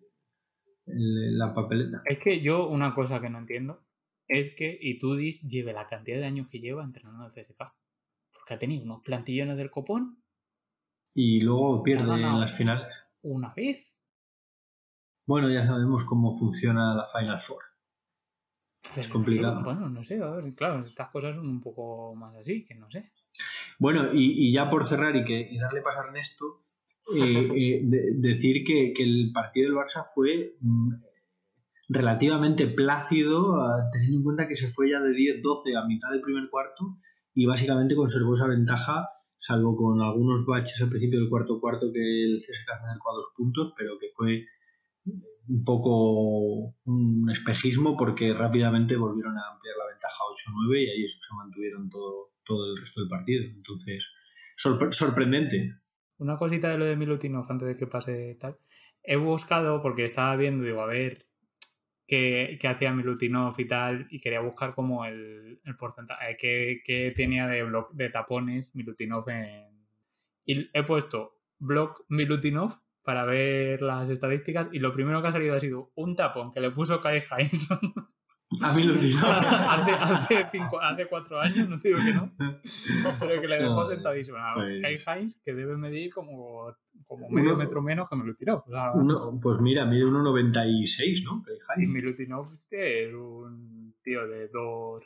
la papeleta. Es que yo una cosa que no entiendo es que Itudis lleve la cantidad de años que lleva entrenando en CSK. Porque ha tenido unos plantillones del copón. Y luego pierde en las finales. Una vez. Bueno, ya sabemos cómo funciona la Final Four. Es complicado. bueno, no sé, a ver, claro, estas cosas son un poco más así, que no sé. Bueno, y, ya por cerrar y, que, darle paso a Ernesto, [LAUGHS] eh, eh, decir que, que, el partido del Barça fue mm, relativamente plácido, teniendo en cuenta que se fue ya de 10-12 a mitad del primer cuarto y básicamente conservó esa ventaja, salvo con algunos baches al principio del cuarto cuarto que el CSK acercó a dos puntos, pero que fue un poco un espejismo porque rápidamente volvieron a ampliar la ventaja 8-9 y ahí se mantuvieron todo, todo el resto del partido. Entonces, sorprendente. Una cosita de lo de Milutinov antes de que pase tal. He buscado, porque estaba viendo, digo, a ver, que, hacía Milutinov y tal, y quería buscar como el, porcentaje, que, que, tenía de, de tapones Milutinov en... Y he puesto block Milutinov para ver las estadísticas y lo primero que ha salido ha sido un tapón que le puso Kai Heinson A mí lo hace, hace, cinco, hace cuatro años, no digo que no, pero que le dejó sentadísimo. Pues... Kai Heinz, que debe medir como, como medio metro menos que Milutinov. pues mira, mide 1,96, ¿no? Kai Heinz. Y Milutinov es un tío de 2,14,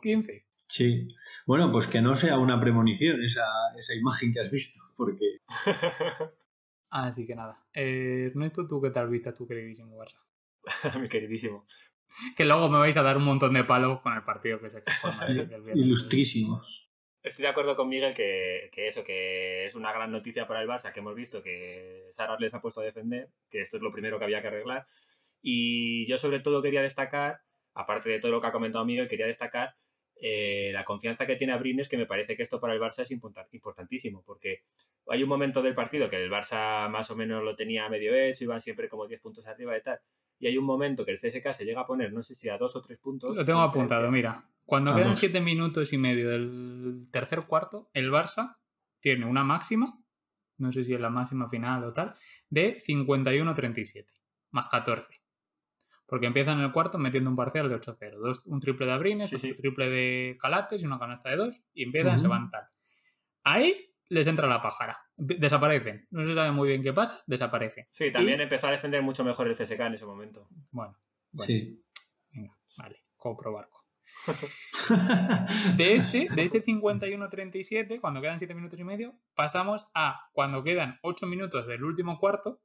2,15. Sí. Bueno, pues que no sea una premonición esa, esa imagen que has visto, porque... [LAUGHS] Así que nada. Eh, Ernesto, ¿tú qué tal viste a tu queridísimo Barça? [LAUGHS] Mi queridísimo. Que luego me vais a dar un montón de palos con el partido que se Ilustrísimo. Estoy de acuerdo con Miguel que, que, eso, que es una gran noticia para el Barça, que hemos visto que Saras les ha puesto a defender, que esto es lo primero que había que arreglar. Y yo sobre todo quería destacar, aparte de todo lo que ha comentado Miguel, quería destacar eh, la confianza que tiene Abrines, que me parece que esto para el Barça es importantísimo, porque hay un momento del partido que el Barça más o menos lo tenía medio hecho, iban siempre como 10 puntos arriba y tal, y hay un momento que el CSK se llega a poner, no sé si a dos o tres puntos. Lo tengo apuntado, mira, cuando quedan 7 minutos y medio del tercer cuarto, el Barça tiene una máxima, no sé si es la máxima final o tal, de 51-37, más 14. Porque empieza en el cuarto metiendo un parcial de 8-0. Un triple de Abrines, un triple de Calates y una canasta de dos. Y empiezan, se van tal. Ahí les entra la pájara. Desaparecen. No se sabe muy bien qué pasa, desaparecen. Sí, también empezó a defender mucho mejor el CSK en ese momento. Bueno, Sí. Venga, vale, compro barco. [LAUGHS] de ese, de ese 51-37, cuando quedan 7 minutos y medio, pasamos a cuando quedan 8 minutos del último cuarto,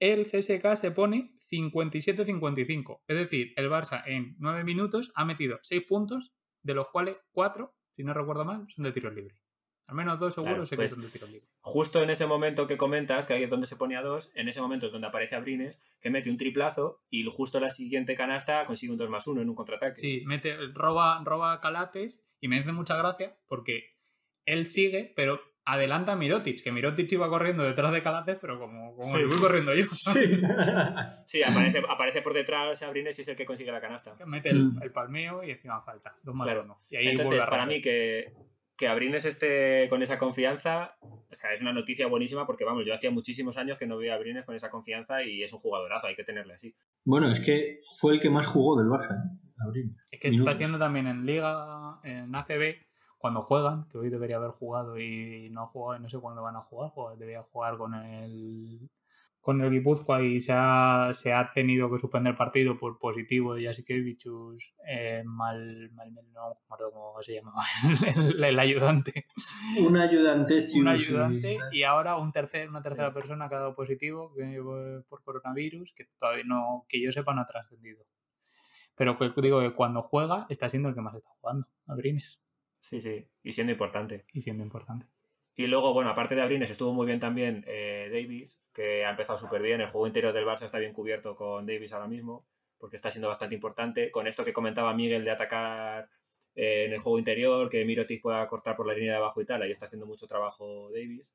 el CSK se pone 57-55. Es decir, el Barça en 9 minutos ha metido 6 puntos, de los cuales 4, si no recuerdo mal, son de tiros libres. Al menos dos seguros sé que pues, son de tiros libres. Justo en ese momento que comentas, que ahí es donde se pone a dos, en ese momento es donde aparece Abrines, que mete un triplazo y justo la siguiente canasta consigue un 2 más 1 en un contraataque. Sí, mete, roba, roba calates y me hace mucha gracia porque él sigue, pero adelanta a Mirotic, que Mirotic iba corriendo detrás de Calates, pero como, como voy corriendo yo. [LAUGHS] Sí, aparece, aparece, por detrás Abrines y es el que consigue la canasta. Mete el, mm. palmeo y encima falta. Dos más uno. Y ahí Entonces, para mí que, que Abrines esté con esa confianza, o sea, es una noticia buenísima porque, vamos, yo hacía muchísimos años que no veía a Abrines con esa confianza y es un jugadorazo, hay que tenerle así. Bueno, es que fue el que más jugó del Barça, ¿eh? Abrines. Es que está siendo también en Liga, en ACB, cuando juegan, que hoy debería haber jugado y no ha jugado y no sé cuándo van a jugar, debería jugar con el con el Guipúzcoa y se ha, se ha tenido que suspender el partido por positivo de Jasikevichus eh, mal, mal, no me acuerdo cómo se llamaba [LAUGHS] el, ayudante. Un ayudante un ayudante y ahora un tercer, una tercera persona que ha dado positivo por coronavirus que todavía no que yo sepa no ha trascendido. Pero que digo que cuando juega está siendo el que más está jugando Abrines Sí, sí, y siendo importante. Y siendo importante. Y luego, bueno, aparte de Abrines, estuvo muy bien también eh, Davis, que ha empezado súper bien. El juego interior del Barça está bien cubierto con Davis ahora mismo, porque está siendo bastante importante. Con esto que comentaba Miguel de atacar eh, en el juego interior, que Mirotic pueda cortar por la línea de abajo y tal, ahí está haciendo mucho trabajo Davis.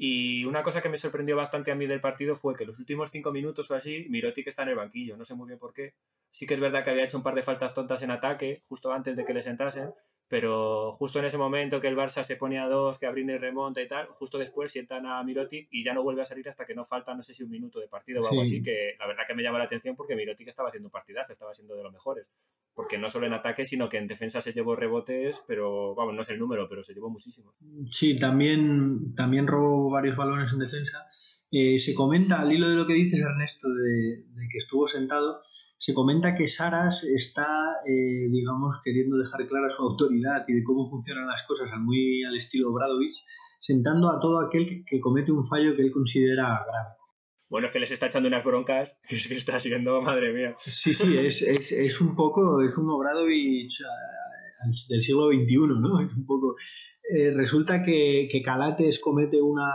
Y una cosa que me sorprendió bastante a mí del partido fue que los últimos cinco minutos o así, Mirotic está en el banquillo, no sé muy bien por qué. Sí que es verdad que había hecho un par de faltas tontas en ataque, justo antes de que le sentasen, pero justo en ese momento que el Barça se pone a dos, que Abrines remonta y tal, justo después sientan a Mirotic y ya no vuelve a salir hasta que no falta, no sé si un minuto de partido o algo así, que la verdad que me llama la atención porque Mirotic estaba haciendo un partidazo, estaba siendo de los mejores. Porque no solo en ataque, sino que en defensa se llevó rebotes, pero vamos, no sé el número, pero se llevó muchísimo. Sí, también, también robó varios balones en defensa. Eh, se comenta, al hilo de lo que dices, Ernesto, de, que estuvo sentado, se comenta que Saras está, eh, digamos, queriendo dejar clara su autoridad y de cómo funcionan las cosas muy al estilo Bradovich, sentando a todo aquel que, comete un fallo que él considera grave. Bueno, es que les está echando unas broncas [LAUGHS] que es que está siendo, madre mía. Sí, sí, es, es, es un poco, es un Obradovich eh, del siglo XXI, ¿no? Es un poco... Eh, resulta que, que, Calates comete una...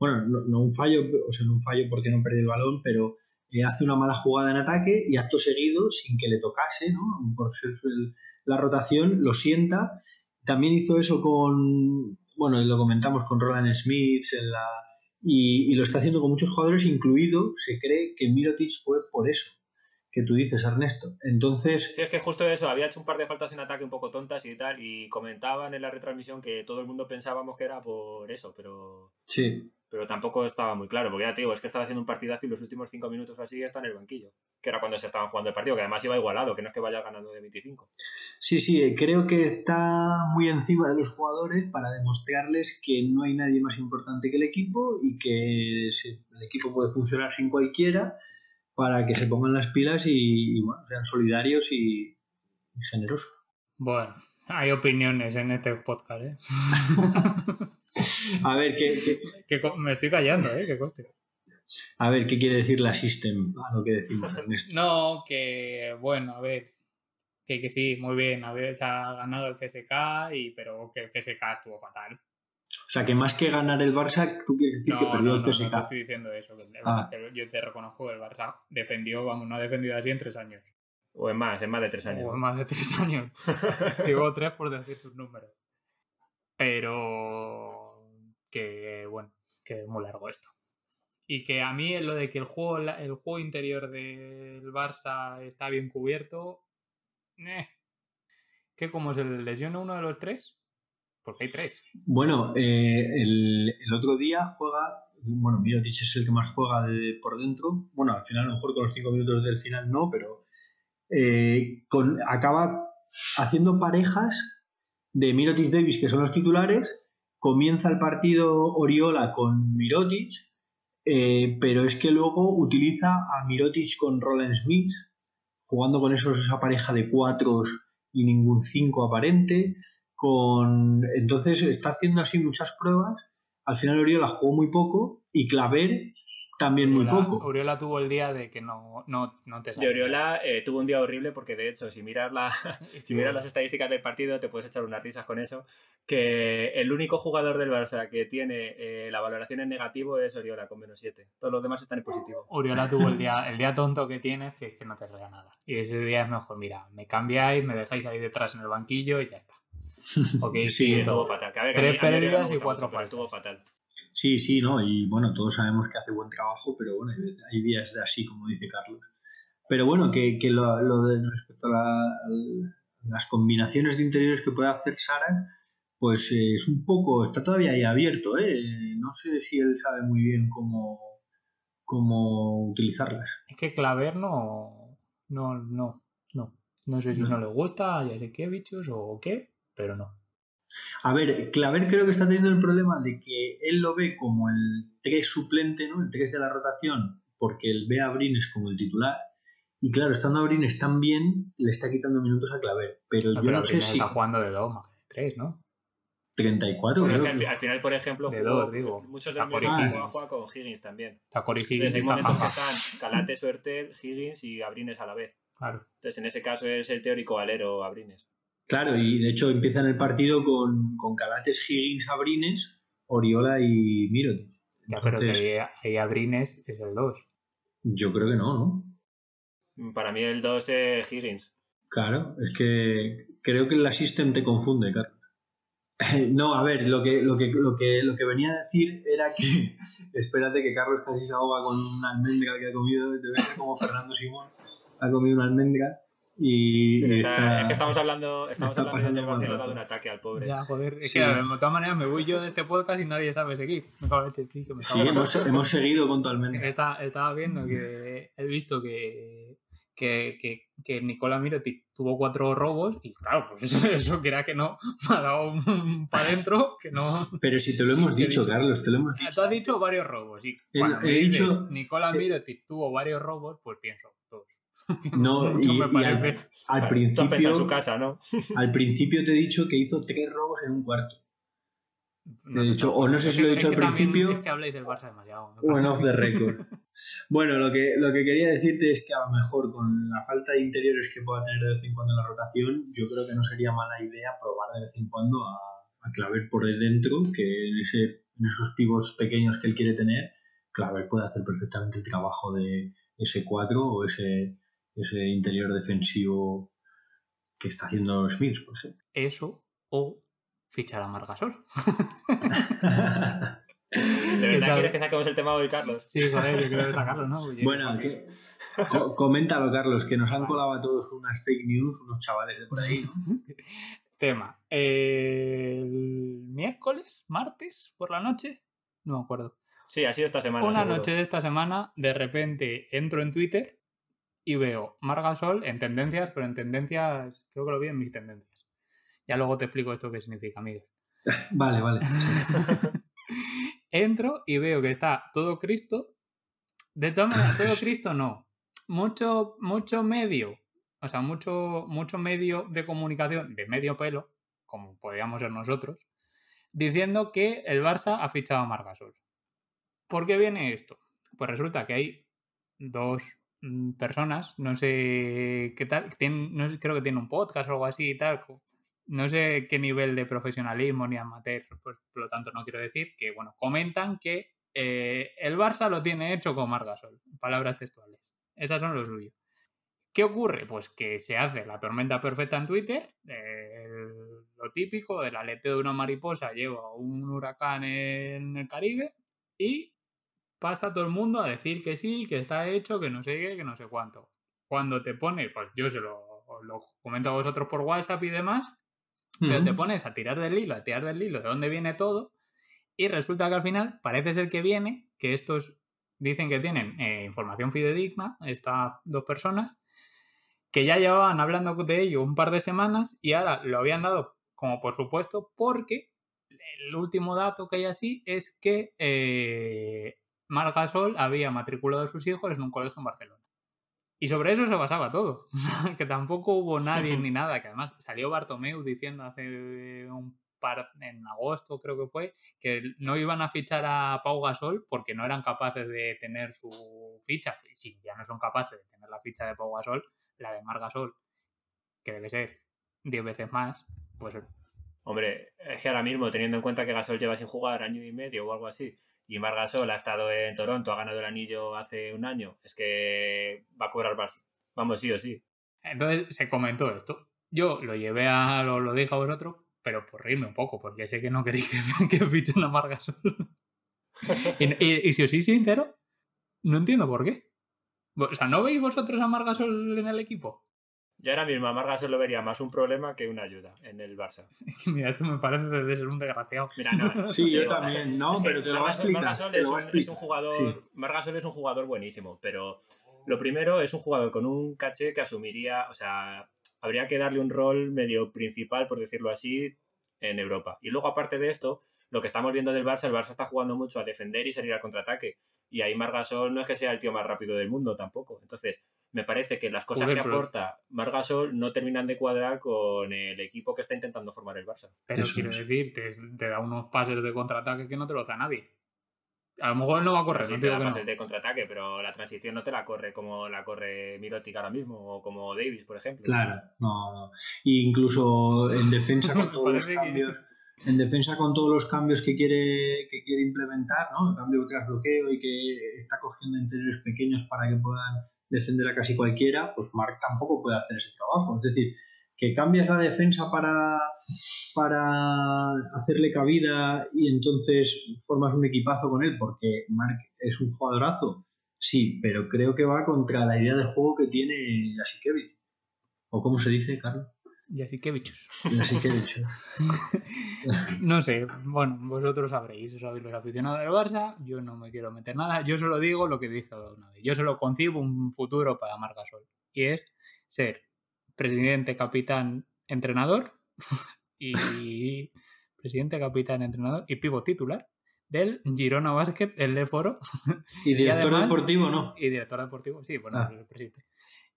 Bueno, no, un fallo, o sea, no un fallo porque no perdió el balón, pero hace una mala jugada en ataque y acto seguido, sin que le tocase, ¿no? por ser la rotación, lo sienta. También hizo eso con, bueno, lo comentamos con Roland Smith en la, y, lo está haciendo con muchos jugadores, incluido, se cree que Mirotic fue por eso que tú dices, Ernesto. Entonces... Sí, es que justo eso, había hecho un par de faltas en ataque un poco tontas y tal, y comentaban en la retransmisión que todo el mundo pensábamos que era por eso, pero... Sí pero tampoco estaba muy claro, porque ya te digo, es que estaba haciendo un partidazo y los últimos cinco minutos así está en el banquillo, que era cuando se estaban jugando el partido, que además iba igualado, que no es que vaya ganando de 25. Sí, sí, eh, creo que está muy encima de los jugadores para demostrarles que no hay nadie más importante que el equipo y que el equipo puede funcionar sin cualquiera para que se pongan las pilas y, bueno, sean solidarios y, y generosos. Bueno, Hay opiniones en este podcast, ¿eh? [LAUGHS] A ver, ¿qué, qué- Que me estoy callando, ¿eh? Que coste. a ver, ¿qué quiere decir la System a lo que decimos, Ernesto? No, que bueno, a ver. Que, que sí, muy bien. A ver, se ha ganado el CSK, y, pero que el CSK estuvo fatal. O sea, que más que ganar el Barça, tú quieres decir No, que no, perdió no, el no te CSK. estoy diciendo eso. que el- Ah. que yo te reconozco que el Barça defendió, vamos, no ha defendido así en tres años. O en más, en más de tres años. O en más de tres años. [LAUGHS] Digo tres por decir tus números. Pero que bueno, que es muy largo esto. Y que a mí lo de que el juego, el juego interior del Barça está bien cubierto. eh. ¿Qué como se le lesiona uno de los tres? Porque hay tres. Bueno, eh, el, el otro día juega, bueno, Mirotic es el que más juega de, por dentro. Bueno, al final a lo mejor con los cinco minutos del final no, pero eh, con, acaba haciendo parejas de Mirotic Davis, que son los titulares. Comienza el partido Oriola con Mirotic, eh, pero es que luego utiliza a Mirotic con Roland Smith, jugando con esos, esa pareja de cuatros y ningún cinco aparente con entonces está haciendo así muchas pruebas. Al final Oriola jugó muy poco y Claver también muy poco Oriola tuvo el día de que no, no, no te De salía. Oriola eh, tuvo un día horrible porque de hecho si miras la, [LAUGHS] [LAUGHS] si miras las estadísticas del partido te puedes echar unas risas con eso que el único jugador del Barça que tiene eh, la valoración en negativo es Oriola con menos 7 todos los demás están en positivo Oriola tuvo el día, [LAUGHS] el día tonto que tienes, que es que no te salga nada. Y ese día es mejor, mira, me cambiáis, me dejáis ahí detrás en el banquillo y ya está. Ok, Sí, sí, estuvo fatal que a ver, que Tres pérdidas y cuatro pero estuvo faltas. fatal sí sí no y bueno todos sabemos que hace buen trabajo pero bueno hay- días de así como dice Carlos pero bueno que, que lo, lo de respecto a la- las combinaciones de interiores que puede hacer Sara pues eh, es un poco está todavía ahí abierto ¿eh? no sé si él sabe muy bien cómo cómo utilizarlas Es que Claver no, no, no, no. No sé si no, No. le gusta a Jasikevichus o qué, pero no. A ver, Claver creo que está teniendo el problema de que él lo ve como el 3 suplente, ¿no? El 3 de la rotación, porque él ve a Brines como el titular. Y claro, estando a Brines tan bien, le está quitando minutos a Claver. Pero No, yo pero no sé si está jugando de dos más que de tres, ¿no? 34, Bueno, es creo que al, final por ejemplo De jugó- dos, digo. muchos de los juega, con Higgins también Está Corey Higgins entonces y hay está momentos que están Calate, Suertel, Higgins y Abrines a la vez Claro. entonces en ese caso es el teórico alero Abrines Claro, y de hecho empiezan el partido con, con Calates, Higgins, Abrines, Oriola y Mirotic. Ya, pero que ahí, Abrines es el 2. yo creo que no, ¿no? para mí el 2 es Higgins Claro, es que creo que la System te confunde, Carlos. [LAUGHS] No, a ver, lo que, lo, que, lo, que, lo que venía a decir era que [LAUGHS] espérate que Carlos casi se ahoga con una almendra que ha comido, te ves como Fernando Simón ha comido una almendra y, y Está- está... es que estamos hablando, estamos está hablando del dado un ataque al pobre. Ya, joder. Es Sí. que de todas maneras me voy yo de este podcast y nadie sabe seguir. Me cago en leche, sí, que me Sí, cago en- hemos, hemos seguido con tu almendra. Está- estaba viendo que he visto que, que, que, que Nicola Mirotic tuvo cuatro robos y claro, pues [LAUGHS] eso, eso que era que no, [LAUGHS] me ha dado un para adentro que no... Pero si te lo hemos [LAUGHS] ¿Qué he dicho, dicho? Carlos, te lo hemos Tú dicho. has dicho varios robos y He- cuando he dicho- Nicola Mirotic tuvo varios robos, pues pienso. [LAUGHS] No, y, me y al, pensado en principio, su casa, ¿no? [LAUGHS] al principio te he dicho que hizo tres robos en un cuarto. No he dicho- o no sé si lo he dicho al principio. Es que habláis del Barça demasiado. me Bueno, off the record. [LAUGHS] Bueno, lo que, lo que quería decirte es que a lo mejor con la falta de interiores que pueda tener de vez en cuando en la rotación, yo creo que no sería mala idea probar de vez en cuando a, a Claver por el dentro, que en, ese, en esos pivos pequeños que él quiere tener, Claver puede hacer perfectamente el trabajo de ese 4 o ese, ese interior defensivo que está haciendo Smith, por ejemplo. Eso o fichar a Margasol. [LAUGHS] ¿De verdad quieres que saquemos el tema hoy, Carlos? Sí, joder, yo creo que sacarlo, ¿no? Oye, bueno, que, co- coméntalo, Carlos, que nos han colado a todos unas fake news, unos chavales de por ahí, ¿no? [LAUGHS] Tema. El miércoles, martes, por la noche, no me acuerdo. Sí, ha sido esta semana. Una seguro. noche de esta semana, de repente entro en Twitter y veo Margasol en tendencias, pero en tendencias, creo que lo vi en mis tendencias. Ya luego te explico esto qué significa, Miguel. [LAUGHS] Vale, vale. [LAUGHS] Entro y veo que está todo Cristo. De todas maneras, todo [LAUGHS] Cristo no. Mucho, mucho medio. O sea, mucho, mucho medio de comunicación de medio pelo. como podríamos ser nosotros, diciendo que el Barça ha fichado a Margasol. ¿Por qué viene esto? Pues resulta que hay dos personas, no sé qué tal, tienen, creo que tiene un podcast o algo así y tal, no sé qué nivel de profesionalismo ni amateur, pues, por lo tanto no quiero decir, que bueno, comentan que eh, el Barça lo tiene hecho con Margasol, palabras textuales. Esas son los suyos. ¿Qué ocurre? Pues que se hace la tormenta perfecta en Twitter, lo típico del aleteo de una mariposa lleva un huracán en el Caribe y pasa todo el mundo a decir que sí, que está hecho, que no sé qué, que no sé cuánto. Cuando te pone, pues yo se lo, lo comento a vosotros por WhatsApp y demás, pero te pones a tirar del hilo, a tirar del hilo de dónde viene todo, y resulta que al final parece ser que viene, que estos dicen que tienen eh, información fidedigna, estas dos personas, que ya llevaban hablando de ello un par de semanas y ahora lo habían dado como por supuesto porque el último dato que hay así es que eh, Margasol había matriculado a sus hijos en un colegio en Barcelona. Y sobre eso se basaba todo. [LAUGHS] que tampoco hubo nadie ni nada. Que además salió Bartomeu diciendo hace un par, en agosto creo que fue, que no iban a fichar a Pau Gasol porque no eran capaces de tener su ficha. Y si ya no son capaces de tener la ficha de Pau Gasol, la de Margasol, que debe ser 10 veces más, pues... Hombre, es que ahora mismo, teniendo en cuenta que Gasol lleva sin jugar año y medio o algo así, y Margasol ha estado en Toronto, ha ganado el anillo hace un año, es que va a cobrar más. Vamos, sí o sí. Entonces se comentó esto. Yo lo llevé a, lo, lo dije a vosotros, pero por reírme un poco, porque sé que no queréis que, [LAUGHS] que fichen a Margasol. [LAUGHS] y, y, si os soy sincero, no entiendo por qué. O sea, ¿no veis vosotros a Margasol en el equipo? Yo ahora mismo a Margasol lo vería más un problema que una ayuda en el Barça. [LAUGHS] Mira, esto me parece de ser un desgraciado. Mira, no, [LAUGHS] sí, yo también, no, pero te lo a explicar. Margasol es, un, es un, jugador, Margasol es un jugador buenísimo, pero lo primero es un jugador con un caché que asumiría, o sea, habría que darle un rol medio principal, por decirlo así, en Europa. Y luego, aparte de esto, lo que estamos viendo del Barça, el Barça está jugando mucho a defender y salir al contraataque. Y ahí Margasol no es que sea el tío más rápido del mundo tampoco. Entonces, me parece que las cosas que aporta Margasol no terminan de cuadrar con el equipo que está intentando formar el Barça. Pero quiero decir, te, da unos pases de contraataque que no te lo da nadie. A lo mejor no va a correr, no te, da pases de contraataque, pero la transición no te la corre como la corre Mirotic ahora mismo o como Davis, por ejemplo. Claro, no, no. incluso en defensa con [LAUGHS] todos los cambios en defensa con todos los cambios que quiere, que quiere implementar, ¿no? El cambio tras bloqueo y que está cogiendo interiores pequeños para que puedan defender a casi cualquiera, pues Mark tampoco puede hacer ese trabajo. Es decir, que cambias la defensa para, para hacerle cabida y entonces formas un equipazo con él, porque Mark es un jugadorazo. Sí, pero creo que va contra la idea de juego que tiene Kevin ¿O cómo se dice, Carlos? Y así que bichos. Y así que bichos. [LAUGHS] no sé, bueno, vosotros sabréis, sabéis los aficionados del Barça, yo no me quiero meter nada, yo solo digo lo que dije una vez. Yo solo concibo un futuro para Margasol y es ser presidente, capitán, entrenador [LAUGHS] y presidente, capitán, entrenador y pivo titular del Girona Basket, el de Foro. Y [LAUGHS] director deportivo, ¿no? Y director deportivo, sí, bueno, ah. el presidente.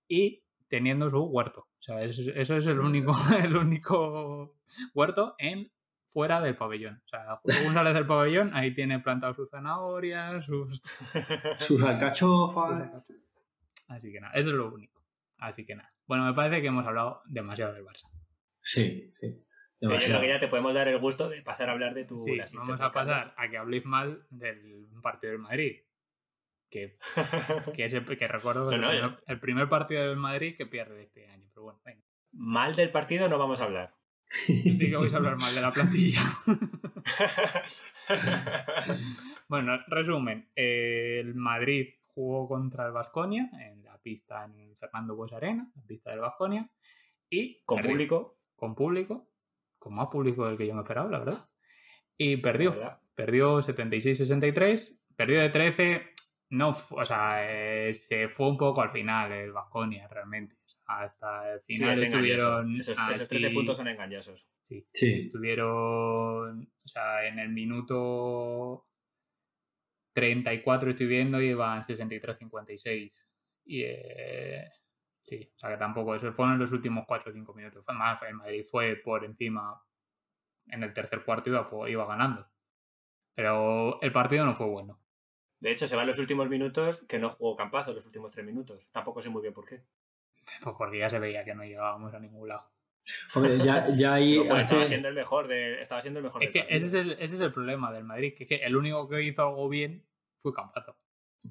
Y teniendo su huerto. O sea, eso, es el único, [LAUGHS] el único huerto en fuera del pabellón. O sea, [LAUGHS] según sales del pabellón, ahí tiene plantado sus zanahorias, sus... [LAUGHS] sus alcachofas. Así que nada, eso es lo único. Así que nada. Bueno, me parece que hemos hablado demasiado del Barça. Sí, sí. Sí, yo creo que ya te podemos dar el gusto de pasar a hablar de tu sí, Vamos a pasar a que habléis mal del partido del Madrid que, [LAUGHS] que, que recuerdo que el, primer, partido del Madrid que pierde este año. Pero bueno, venga. Mal del partido no vamos a hablar. [LAUGHS] Digo que vais a hablar mal de la plantilla. [LAUGHS] bueno, resumen. El Madrid jugó contra el Vasconia en la pista en Fernando Bues Arena, la pista del Vasconia. Y con público. Con público. Con más público del que yo me esperaba, la verdad. Y perdió. Perdió 76-63. Perdió de 13 no, o sea, eh, se fue un poco al final el Vasconia realmente. hasta el final estuvieron. Esos, 13 puntos son engañosos. Sí, sí. Estuvieron. O sea, en el minuto 34 estoy viendo y iban 63-56. Y. Eh, sí, o sea que tampoco. Eso fueron los últimos 4 o 5 minutos. Fue más. El Madrid fue por encima en el tercer cuarto iba, iba ganando. Pero el partido no fue bueno. De hecho, se van los últimos minutos que no jugó Campazo los últimos tres minutos. Tampoco sé muy bien por qué. Pues porque ya se veía que no llegábamos a ningún lado. Hombre, ya, ya ahí. Pero, joder, estaba siendo el mejor de, estaba siendo el mejor Es del que ese partido. es, el, ese es el problema del Madrid, que, es que el único que hizo algo bien fue Campazo.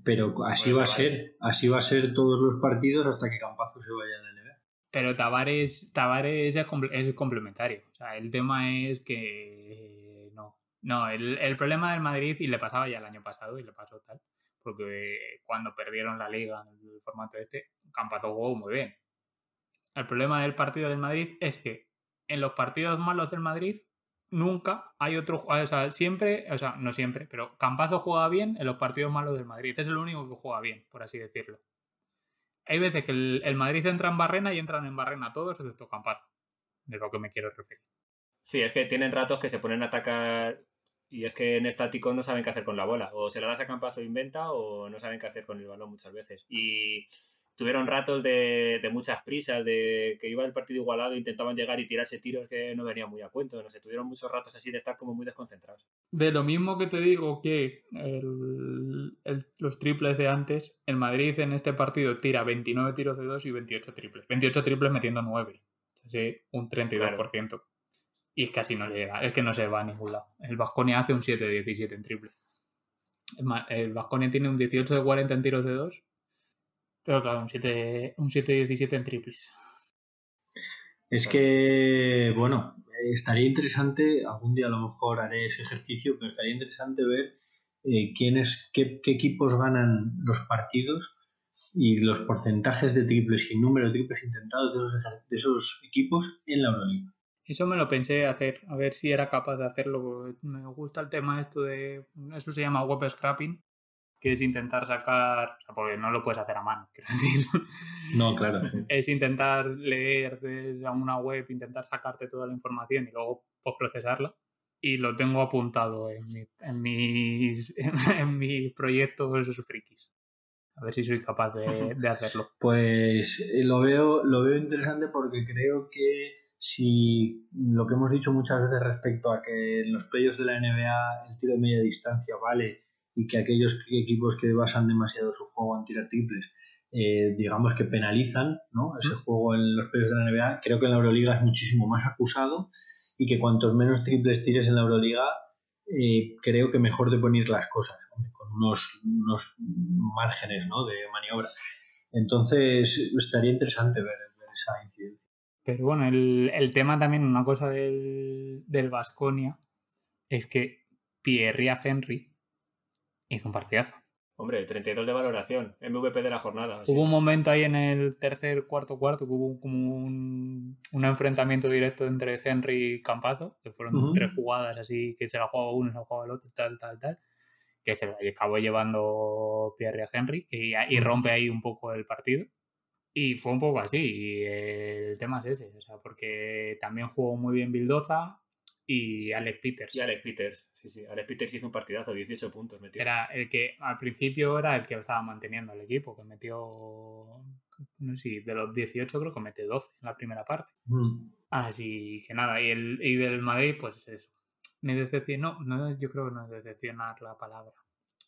Pero así Bueno, va a ser. Así va a ser todos los partidos hasta que Campazo se vaya a la NBA. Pero Tavares, Tavares es, es complementario. O sea, el tema es que no. El, el problema del Madrid, y le pasaba ya el año pasado, y le pasó tal, porque cuando perdieron la liga en el formato este, Campazo jugó muy bien. El problema del partido del Madrid es que en los partidos malos del Madrid nunca hay otro o sea, siempre, o sea, no siempre, pero Campazo juega bien en los partidos malos del Madrid. Es el único que juega bien, por así decirlo. Hay veces que el, el Madrid entra en barrena y entran en barrena todos, excepto Campazo. De lo que me quiero referir. Sí, es que tienen ratos que se ponen a atacar y es que en estático no saben qué hacer con la bola. O se la das a Campazo inventa o no saben qué hacer con el balón muchas veces. Y tuvieron ratos de, muchas prisas, de que iba el partido igualado, intentaban llegar y tirarse tiros que no venían muy a cuento. No sé, tuvieron muchos ratos así de estar como muy desconcentrados. De lo mismo que te digo que los triples de antes, el Madrid en este partido tira 29 tiros de 2 y 28 triples. 28 triples metiendo 9. O sea, sí, un 32%. Y es que así no llega, es que no se va a ningún lado. El Vasconia hace un 7-17 en triples. Es más, El Vasconia tiene un 18 de 40 en tiros de 2. Pero claro, un 7 un 7-17 en triples. Es que, bueno, estaría interesante, algún día a lo mejor haré ese ejercicio, pero estaría interesante ver eh, quiénes, qué, equipos ganan los partidos y los porcentajes de triples y número de triples intentados de esos, de esos equipos en la Euroliga. Eso me lo pensé hacer, a ver si era capaz de hacerlo. porque Me gusta el tema esto de. Eso se llama web scrapping, que es intentar sacar. O sea, porque no lo puedes hacer a mano, [LAUGHS] quiero decir. No, claro. Es intentar leer desde una web, intentar sacarte toda la información y luego procesarla. Y lo tengo apuntado en, mi- en mis, [LAUGHS] en, mis proyectos frikis. A ver si soy capaz de, [LAUGHS] de hacerlo. Pues eh, lo veo, lo veo interesante porque creo que si lo que hemos dicho muchas veces respecto a que en los playoffs de la NBA el tiro de media distancia vale y que aquellos que- equipos que basan demasiado su juego en tirar triples, eh, digamos que penalizan ¿no? ese juego en los playoffs de la NBA, creo que en la Euroliga es muchísimo más acusado y que cuantos menos triples tires en la Euroliga, eh, creo que mejor te poner las cosas, con unos, unos márgenes ¿no? de maniobra. Entonces estaría interesante ver, ver esa incidencia. Pero bueno, el, el tema también, una cosa del, del Vasconia, es que Pierre Henry hizo un partidazo. Hombre, 32 de valoración, MVP de la jornada. así. Hubo un momento ahí en el tercer, cuarto, cuarto que hubo como un, un enfrentamiento directo entre Henry y Campazo, que fueron tres jugadas así, que se la jugaba uno, se la jugaba el otro, tal, tal, tal, que se la acabó llevando Pierre Henry que, y rompe ahí un poco el partido. Y fue un poco así, y el tema es ese, o sea, porque también jugó muy bien Bildoza y Alex Peters. Y Alex Peters, sí, sí. Alex Peters hizo un partidazo, 18 puntos metió. Era el que al principio era el que estaba manteniendo al equipo, que metió, no sé de los 18 creo que metió 12 en la primera parte. Mm. Así que nada, y, el, y del Madrid, pues eso. Me decepcionó, no, yo creo que no es decepcionar la palabra.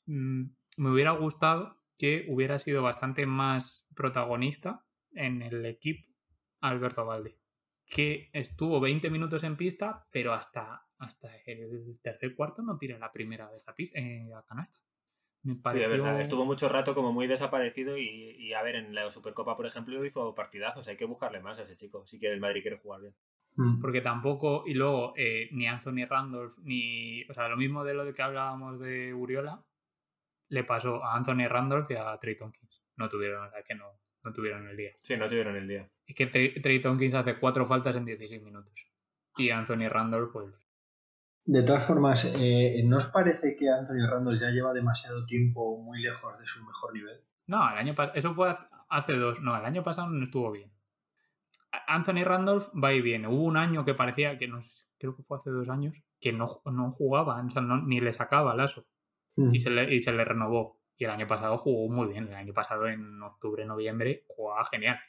Mm, me hubiera gustado que hubiera sido bastante más protagonista en el equipo Alberto Valde, que estuvo 20 minutos en pista, pero hasta, hasta el tercer cuarto no tiró la primera vez a, pista, eh, a canasta. Sí, de verdad. Estuvo mucho rato como muy desaparecido y, y, a ver, en la Supercopa, por ejemplo, hizo partidazos. Hay que buscarle más a ese chico si quiere el Madrid quiere jugar bien. Mm. Porque tampoco, y luego eh, ni Anthony Randolph, ni. O sea, lo mismo de lo de que hablábamos de Uriola, le pasó a Anthony Randolph y a Trey Tompkins. No tuvieron, o sea, que no, no tuvieron el día. Sí, no tuvieron el día. Es que Trey, Trey Tompkins hace cuatro faltas en 16 minutos. Y Anthony Randolph, pues. De todas formas, eh, ¿no os parece que Anthony Randall ya lleva demasiado tiempo muy lejos de su mejor nivel? No, el año pasado. Eso fue hace- dos. No, el año pasado no estuvo bien. Anthony Randolph va y viene. Hubo un año que parecía que no sé, creo que fue hace dos años, que no, no jugaba, o sea, no- ni le sacaba el aso. Mm. y se, le, y se le renovó. Y el año pasado jugó muy bien. El año pasado, en octubre, noviembre, jugaba genial.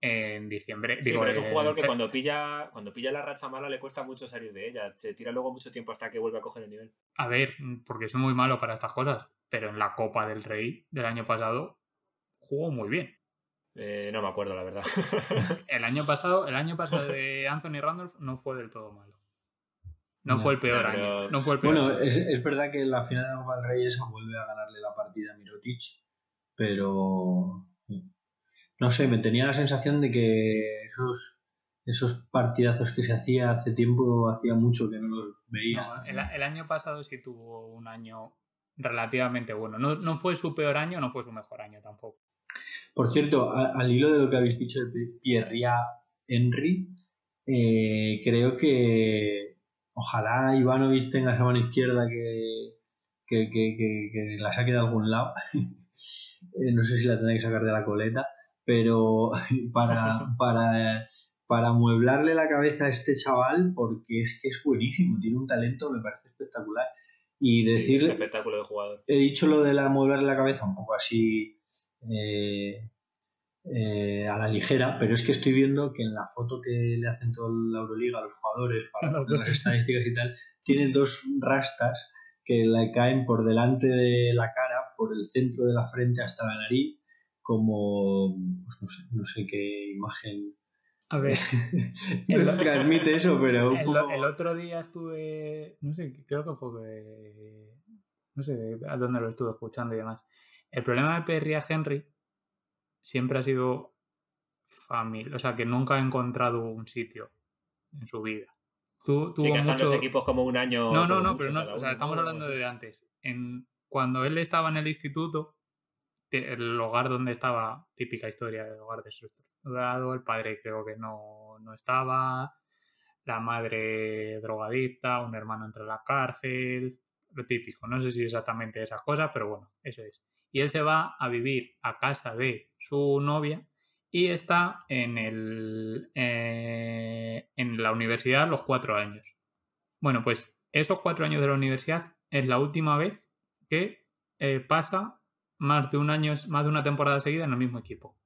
en diciembre. Sí, digo, pero es un en jugador que cuando pilla, cuando pilla la racha mala le cuesta mucho salir de ella. Se tira luego mucho tiempo hasta que vuelve a coger el nivel. A ver, porque soy muy malo para estas cosas, pero en la Copa del Rey del año pasado jugó muy bien. Eh, no me acuerdo, la verdad. [LAUGHS] El año pasado, el año pasado [LAUGHS] de Anthony Randolph no fue del todo malo. No No, fue el peor pero- año. No fue el peor. Bueno, año. es, es verdad que en la final de Copa del Rey esa vuelve a ganarle la partida a Mirotic, pero no sé, me tenía la sensación de que esos, esos partidazos que se hacía hace tiempo, hacía mucho que no los veía. No, el, el año pasado sí tuvo un año relativamente bueno. No, no fue su peor año, no fue su mejor año tampoco. Por cierto, a- al hilo de lo que habéis dicho de Pi- Pierre Henry, eh, creo que ojalá Ivanovic tenga esa mano izquierda que, que, que- que- la saque de algún lado. [LAUGHS] Eh, no sé si la tendrá que sacar de la coleta, pero [LAUGHS] [LAUGHS] para, para, para mueblarle la cabeza a este chaval, porque es que es buenísimo, tiene un talento, me parece espectacular. Y Sí, es un decirle, espectáculo de jugador. he dicho lo de la moverle la cabeza un poco así eh, eh, a la ligera, pero es que estoy viendo que en la foto que le hacen toda la Euroliga a los jugadores para [LAUGHS] las estadísticas y tal, tiene dos rastas que le caen por delante de la cara, por el centro de la frente hasta la nariz, como pues no sé, no sé qué imagen A ver, [LAUGHS] nos transmite eso, pero un el, poco- el otro día estuve. No sé, creo que fue. de- No sé a dónde lo estuve escuchando y demás. El problema de Perry a Henry siempre ha sido familia. O sea, que nunca ha encontrado un sitio en su vida. Tu- Sí, tuvo que están mucho... los equipos como un año. No, no, no, pero no, o sea, estamos hablando de antes. En, cuando él estaba en el instituto, el hogar donde estaba, típica historia del hogar desestructurado, el padre creo que no, no estaba, la madre drogadicta, un hermano entre la cárcel, lo típico. No sé si exactamente esas cosas, pero bueno, eso es. Y él se va a vivir a casa de su novia y está en, el, eh, en la universidad los cuatro años. Bueno, pues esos cuatro años de la universidad es la última vez que eh, pasa más de un año, más de una temporada seguida en el mismo equipo.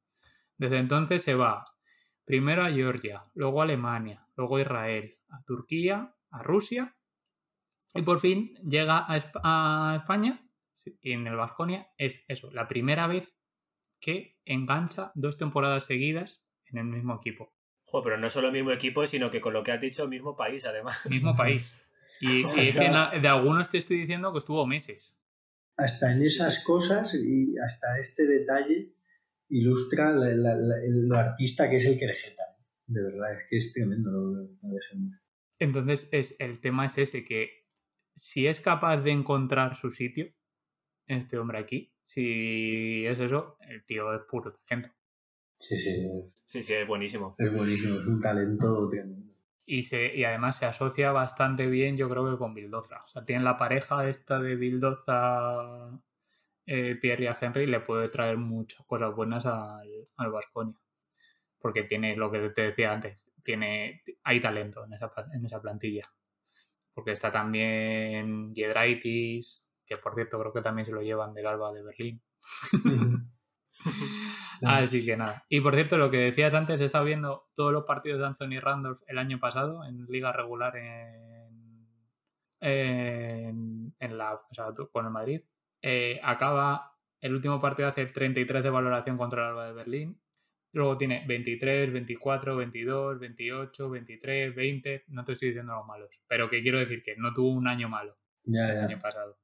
Desde entonces se va primero a Georgia, luego a Alemania, luego a Israel, a Turquía, a Rusia y por fin llega a, Esp- a España en el Vasconia es eso, la primera vez que engancha dos temporadas seguidas en el mismo equipo. Joder, pero no solo el mismo equipo, sino que con lo que has dicho, mismo país, además. Mismo país. [LAUGHS] Y, y es que en la- de algunos te estoy diciendo que estuvo meses. hasta en esas cosas y hasta este detalle ilustra la- la- la- el- lo artista que es el Querejeta. De verdad, es que es tremendo lo, lo de. Entonces, es, el tema es ese, que si es capaz de encontrar su sitio, este hombre aquí, si es eso, el tío es puro talento. Sí, sí, es, Sí, sí, es buenísimo. es buenísimo, es un talento tremendo. Y, se, y además se asocia bastante bien, yo creo que con Bildoza. O sea, tiene la pareja esta de Bildoza, eh, Pierre y a Henry, le puede traer muchas cosas buenas al, al Vasconia. Porque tiene lo que te decía antes, tiene, hay talento en esa, en esa plantilla. Porque está también Giedraitis, que por cierto creo que también se lo llevan del Alba de Berlín. [LAUGHS] Así que nada. Y por cierto, lo que decías antes, he estado viendo todos los partidos de Anthony Randolph el año pasado en liga regular en, en, en la, o sea, con el Madrid. Eh, acaba el último partido hace 33 de valoración contra el Alba de Berlín. Luego tiene 23, 24, 22, 28, 23, 20. No te estoy diciendo los malos, pero que quiero decir que no tuvo un año malo Ya, el ya. año pasado.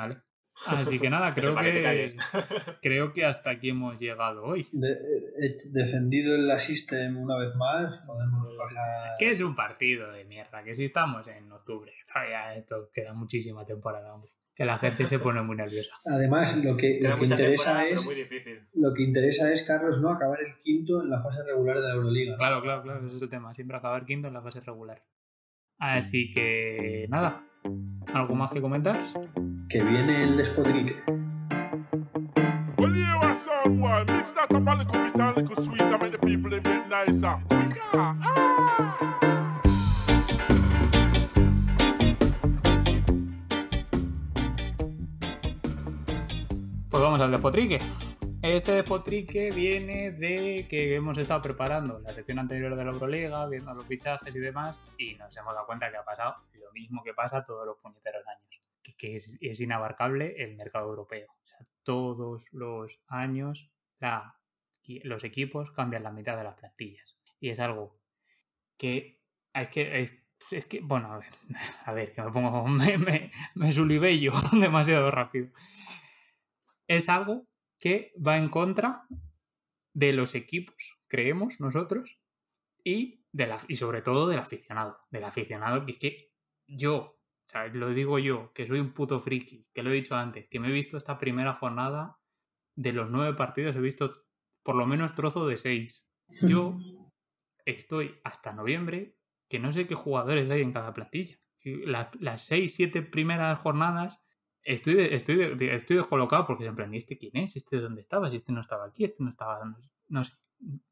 ¿Vale? [LAUGHS] Así que nada, [LAUGHS] creo que [LAUGHS] creo que hasta aquí hemos llegado hoy. De- eh, defendido el System una vez más, podemos pasar. Que es un partido de mierda, que si estamos en octubre, todavía esto queda muchísima temporada, hombre. Que la gente se pone muy nerviosa. Además, lo que, lo que interesa es. muy difícil. Lo que interesa es, Carlos, no acabar el quinto en la fase regular de la Euroliga. Claro, claro, claro, ese es el tema. Siempre acabar quinto en la fase regular. Así que nada. ¿Algo más que comentar? Que viene el despotrique. Ah! Pues vamos al despotrique. Este despotrique viene de que hemos estado preparando la sección anterior de la Euroliga, viendo los fichajes y demás, y nos hemos dado cuenta que ha pasado lo mismo que pasa todos los puñeteros años, que, es, inabarcable el mercado europeo. O sea, todos los años los equipos cambian la mitad de las plantillas. Y es algo que es que es, es que bueno a ver [LAUGHS] a ver que me pongo [LAUGHS] me sulibello [LAUGHS] demasiado rápido es algo que va en contra de los equipos creemos nosotros y de la y sobre todo del aficionado del aficionado que es que yo o sea, lo digo yo que soy un puto friki que lo he dicho antes que me he visto esta primera jornada de los nueve partidos he visto por lo menos trozo de seis [LAUGHS] yo estoy hasta noviembre que no sé qué jugadores hay en cada plantilla. La- las seis, siete primeras jornadas estoy, de- estoy, de- estoy descolocado porque plan, ¿y este quién es? ¿Este dónde estaba? Si este no estaba aquí, este no estaba... No, no sé.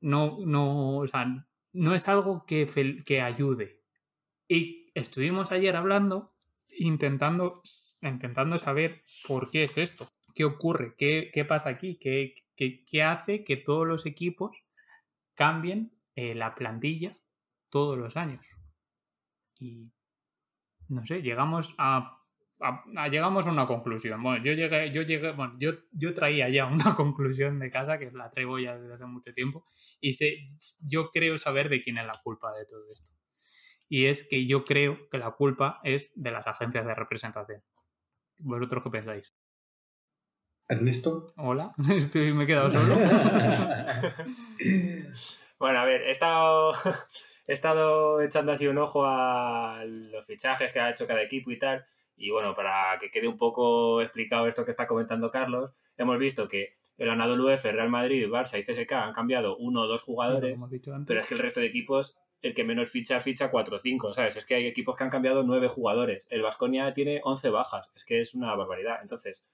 No, no, o sea, no es algo que, que ayude. Y estuvimos ayer hablando, intentando, intentando saber por qué es esto. ¿Qué ocurre? ¿Qué, qué pasa aquí? ¿Qué, qué, qué hace que todos los equipos cambien eh, la plantilla todos los años. Y no sé, llegamos a, a- llegamos a una conclusión. Bueno, yo llegué, yo llegué, bueno, yo, yo traía ya [LAUGHS] una conclusión de casa que la traigo ya desde hace mucho tiempo y sé, yo creo saber de quién es la culpa de todo esto. Y es que yo creo que la culpa es de las agencias de representación. ¿Vosotros qué pensáis? Ernesto. Hola, [LAUGHS] Estoy, me he quedado solo. [LAUGHS] Bueno, a ver, he estado, [LAUGHS] he estado echando así un ojo a los fichajes que ha hecho cada equipo y tal. Y bueno, para que quede un poco explicado esto que está comentando Carlos, hemos visto que el Anadolu F, Real Madrid, Barça y CSK han cambiado uno o dos jugadores, Como he dicho antes. pero es que el resto de equipos, el que menos ficha, ficha 4 o 5, ¿sabes? Es que hay equipos que han cambiado 9 jugadores. El Vasconia tiene 11 bajas, es que es una barbaridad. Entonces,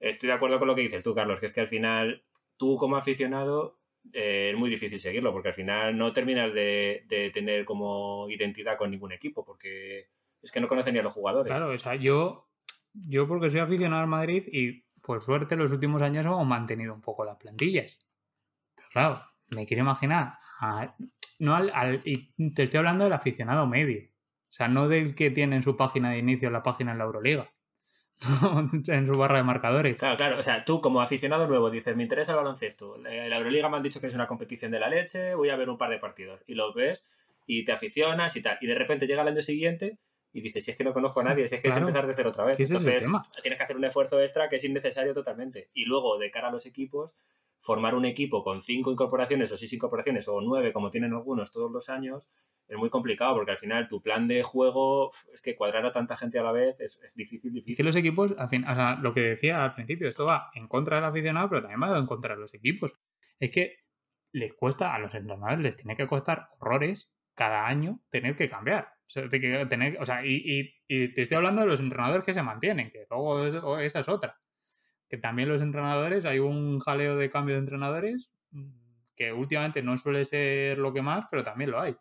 estoy de acuerdo con lo que dices tú, Carlos, que es que al final, tú como aficionado, eh, es muy difícil seguirlo, porque al final no terminas de, de tener como identidad con ningún equipo, porque es que no conocen ni a los jugadores. Claro, o sea, yo, yo porque soy aficionado al Madrid y por suerte los últimos años hemos mantenido un poco las plantillas. Pero claro, me quiero imaginar, a- no al, al- y te estoy hablando del aficionado medio, o sea, no del que tiene en su página de inicio la página en la Euroliga, [LAUGHS] en su barra de marcadores. Claro, claro. O sea, tú como aficionado nuevo dices, me interesa el baloncesto. La Euroliga me han dicho que es una competición de la leche, voy a ver un par de partidos. Y lo ves y te aficionas y tal. Y de repente llega el año siguiente y dices, si es que no conozco a nadie, si es que Claro. es empezar de cero otra vez. Entonces, tienes que hacer un esfuerzo extra que es innecesario totalmente. Y luego, de cara a los equipos, formar un equipo con cinco incorporaciones o seis incorporaciones o nueve, como tienen algunos todos los años, es muy complicado porque al final tu plan de juego es que cuadrar a tanta gente a la vez es, es difícil, Y que difícil. los equipos, al fin, o sea, lo que decía al principio, esto va en contra del aficionado, pero también va en contra de los equipos. Es que les cuesta, a los entrenadores les tiene que costar horrores cada año tener que cambiar. O sea, tener, o sea y, y- y te estoy hablando de los entrenadores que se mantienen, que luego es- esa es otra. Que también los entrenadores, hay un jaleo de cambio de entrenadores mm, que últimamente no suele ser lo que más, pero también lo hay.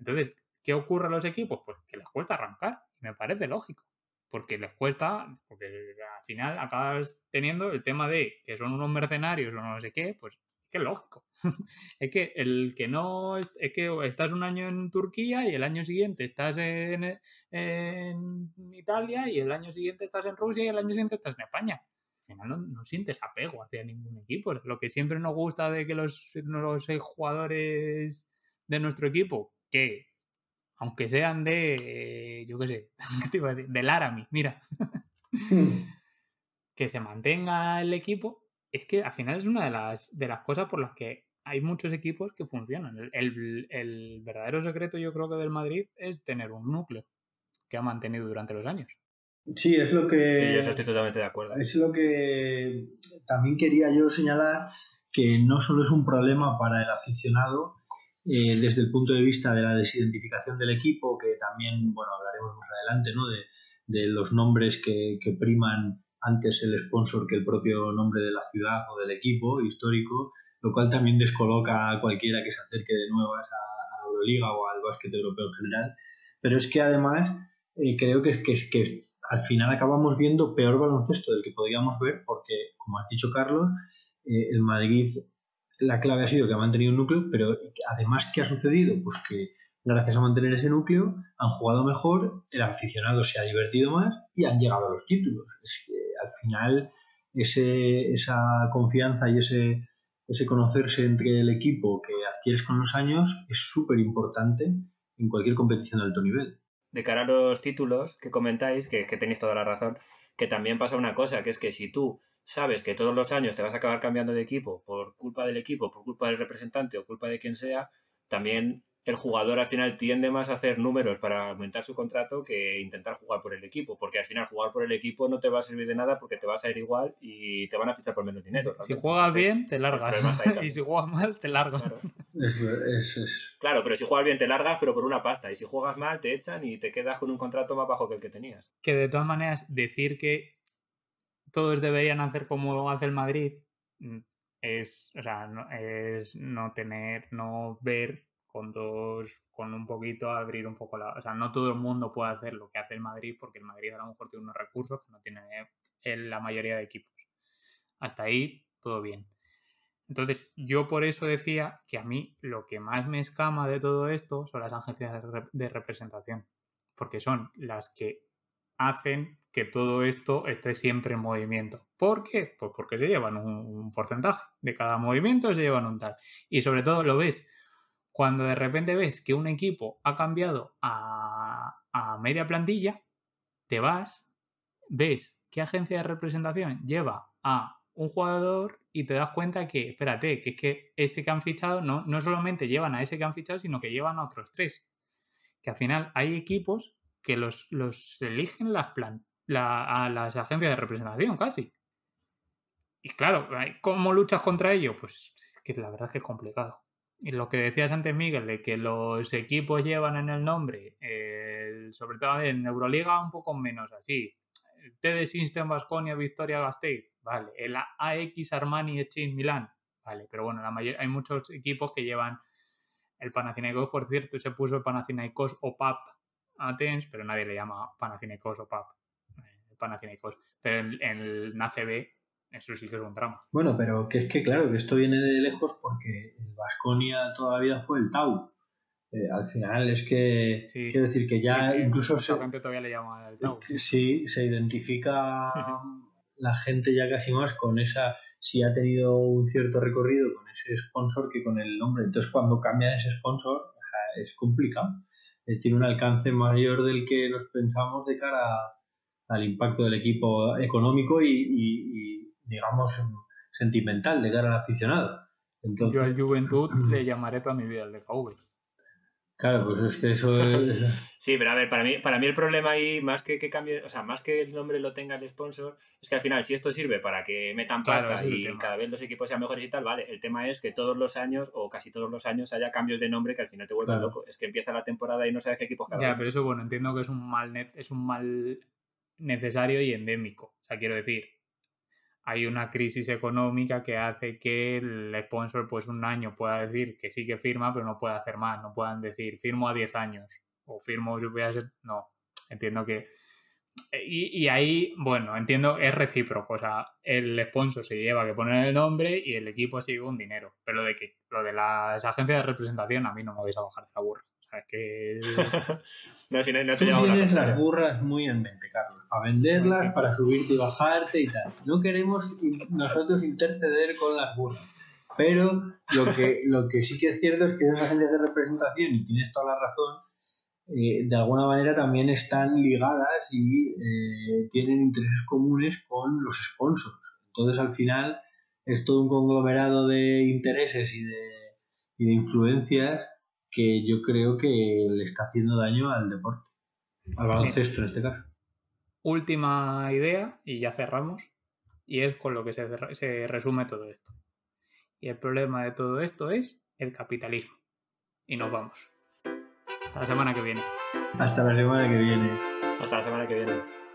Entonces, ¿qué ocurre a los equipos? Pues que les cuesta arrancar. Me parece lógico porque les cuesta, porque al final acabas teniendo el tema de que son unos mercenarios o no sé qué, pues es que lógico. [LAUGHS] es que el que no, es que estás un año en Turquía y el año siguiente estás en Italia y el año siguiente estás en Rusia y el año siguiente estás en España. Al final no, no sientes apego hacia ningún equipo. Lo que siempre nos gusta de que los, los jugadores de nuestro equipo, que aunque sean de, yo qué sé, [LAUGHS] del Arami, mira, [LAUGHS] que se mantenga el equipo, es que al final es una de las, de las cosas por las que hay muchos equipos que funcionan. El, el- el verdadero secreto yo creo que del Madrid es tener un núcleo que ha mantenido durante los años. Sí, es lo que. Sí, eso estoy totalmente de acuerdo. Es lo que también quería yo señalar que no solo es un problema para el aficionado eh, desde el punto de vista de la desidentificación del equipo, que también, bueno, hablaremos más adelante, ¿no? De, de los nombres que, que priman antes el sponsor que el propio nombre de la ciudad o del equipo histórico, lo cual también descoloca a cualquiera que se acerque de nuevas a, a la Euroliga o al básquet europeo en general. Pero es que además eh, creo que, que, que al final acabamos viendo peor baloncesto del que podíamos ver, porque, como has dicho Carlos, eh, el Madrid, la clave ha sido que ha mantenido un núcleo, pero además, ¿qué ha sucedido? Pues que gracias a mantener ese núcleo han jugado mejor, el aficionado se ha divertido más y han llegado a los títulos. Es que al final esa confianza y ese, ese conocerse entre el equipo que adquieres con los años es súper importante en cualquier competición de alto nivel. De cara a los títulos que comentáis, que, que tenéis toda la razón, que también pasa una cosa, que es que si tú sabes que todos los años te vas a acabar cambiando de equipo por culpa del equipo, por culpa del representante o culpa de quien sea, también el jugador al final tiende más a hacer números para aumentar su contrato que intentar jugar por el equipo, porque al final jugar por el equipo no te va a servir de nada porque te vas a ir igual y te van a fichar por menos dinero. Si juegas bien, te largas. [LAUGHS] y si juegas mal, te largas. Claro. Es- es- es- Claro, pero si juegas bien te largas, pero por una pasta. Y si juegas mal, te echan y te quedas con un contrato más bajo que el que tenías. Que de todas maneras, decir que todos deberían hacer como hace el Madrid mm, es, o sea, no, es no tener, no ver con un poquito abrir un poco la. O sea, no todo el mundo puede hacer lo que hace el Madrid, porque el Madrid a lo mejor tiene unos recursos que no tiene el- la mayoría de equipos. Hasta ahí, todo bien. Entonces, yo por eso decía que a mí lo que más me escama de todo esto son las agencias de representación, porque son las que hacen que todo esto esté siempre en movimiento. ¿Por qué? Pues porque se llevan un, un porcentaje de cada movimiento, se llevan un tal. Y sobre todo lo ves cuando de repente ves que un equipo ha cambiado a, media plantilla, te vas, ves qué agencia de representación lleva a un jugador y te das cuenta que, espérate, que es que ese que han fichado no, no solamente llevan a ese que han fichado, sino que llevan a otros tres. Que al final hay equipos que los, los eligen las plan, la- a las agencias de representación casi. Y claro, ¿cómo luchas contra ello? Pues es que la verdad es que es complicado. Lo que decías antes, Miguel, de que los equipos llevan en el nombre, eh, sobre todo en Euroliga, un poco menos así. TD System Basconia Victoria Gasteiz, vale. El AX Armani Exchange Milán, vale. Pero bueno, la mayor- hay muchos equipos que llevan el Panathinaikos, por cierto, se puso el Panathinaikos OPAP Athens, pero nadie le llama Panathinaikos OPAP. eh, Panathinaikos. Pero en, en el ACB, eso sí que es un drama. Bueno, pero que es que claro, que esto viene de lejos porque el Vasconia todavía fue el Tau. Eh, al final es que, Sí. quiero decir que ya Sí, incluso se, gente todavía le llama el Tau. sí, se identifica [LAUGHS] la gente ya casi más con esa, si ha tenido un cierto recorrido con ese sponsor que con el nombre. Entonces cuando cambian ese sponsor es complicado. Eh, tiene un alcance mayor del que nos pensamos de cara al impacto del equipo económico y, y- y, digamos sentimental de cara al aficionado. Entonces, Yo al Juventud [CLEARS THROAT] le llamaré toda mi vida el DKV. claro, pues es que eso es... [LAUGHS] Sí, pero a ver, para mí, para mí el problema ahí, más que que cambie, o sea, más que el nombre lo tenga el sponsor, es que al final, si esto sirve para que metan pasta y tema. cada vez los equipos sean mejores y tal, vale. El tema es que todos los años, o casi todos los años, haya cambios de nombre que al final te vuelven Claro. loco. Es que empieza la temporada y no sabes qué equipos cada Ya, pero eso, bueno, entiendo que es un mal, es un mal necesario y endémico. O sea, quiero decir, hay una crisis económica que hace que el sponsor, pues un año pueda decir que sí que firma, pero no puede hacer más. No puedan decir, firmo a 10 años o firmo si voy a ser... No, entiendo que... Y, y ahí, bueno, entiendo, es recíproco. O sea, el sponsor se lleva que poner el nombre y el equipo lleva un dinero. Pero de que lo de las agencias de representación, a mí no me vais a bajar de la burra. Sea, que... [LAUGHS] no, si no, no Tú te la tienes las burras muy en mente, Carlos. Para venderlas, Sí. para subirte y bajarte y tal. No queremos nosotros interceder con las burras. Pero lo que, lo que sí que es cierto es que esas agencias de representación, y tienes toda la razón, eh, de alguna manera también están ligadas y eh, tienen intereses comunes con los sponsors. Entonces, al final, es todo un conglomerado de intereses y de, y de influencias que yo creo que le está haciendo daño al deporte, al baloncesto en este caso. última idea y ya cerramos. Y es con lo que se, se resume todo esto. Y el problema de todo esto es el capitalismo. Y nos vamos. Hasta la semana que viene. Hasta la semana que viene. Hasta la semana que viene.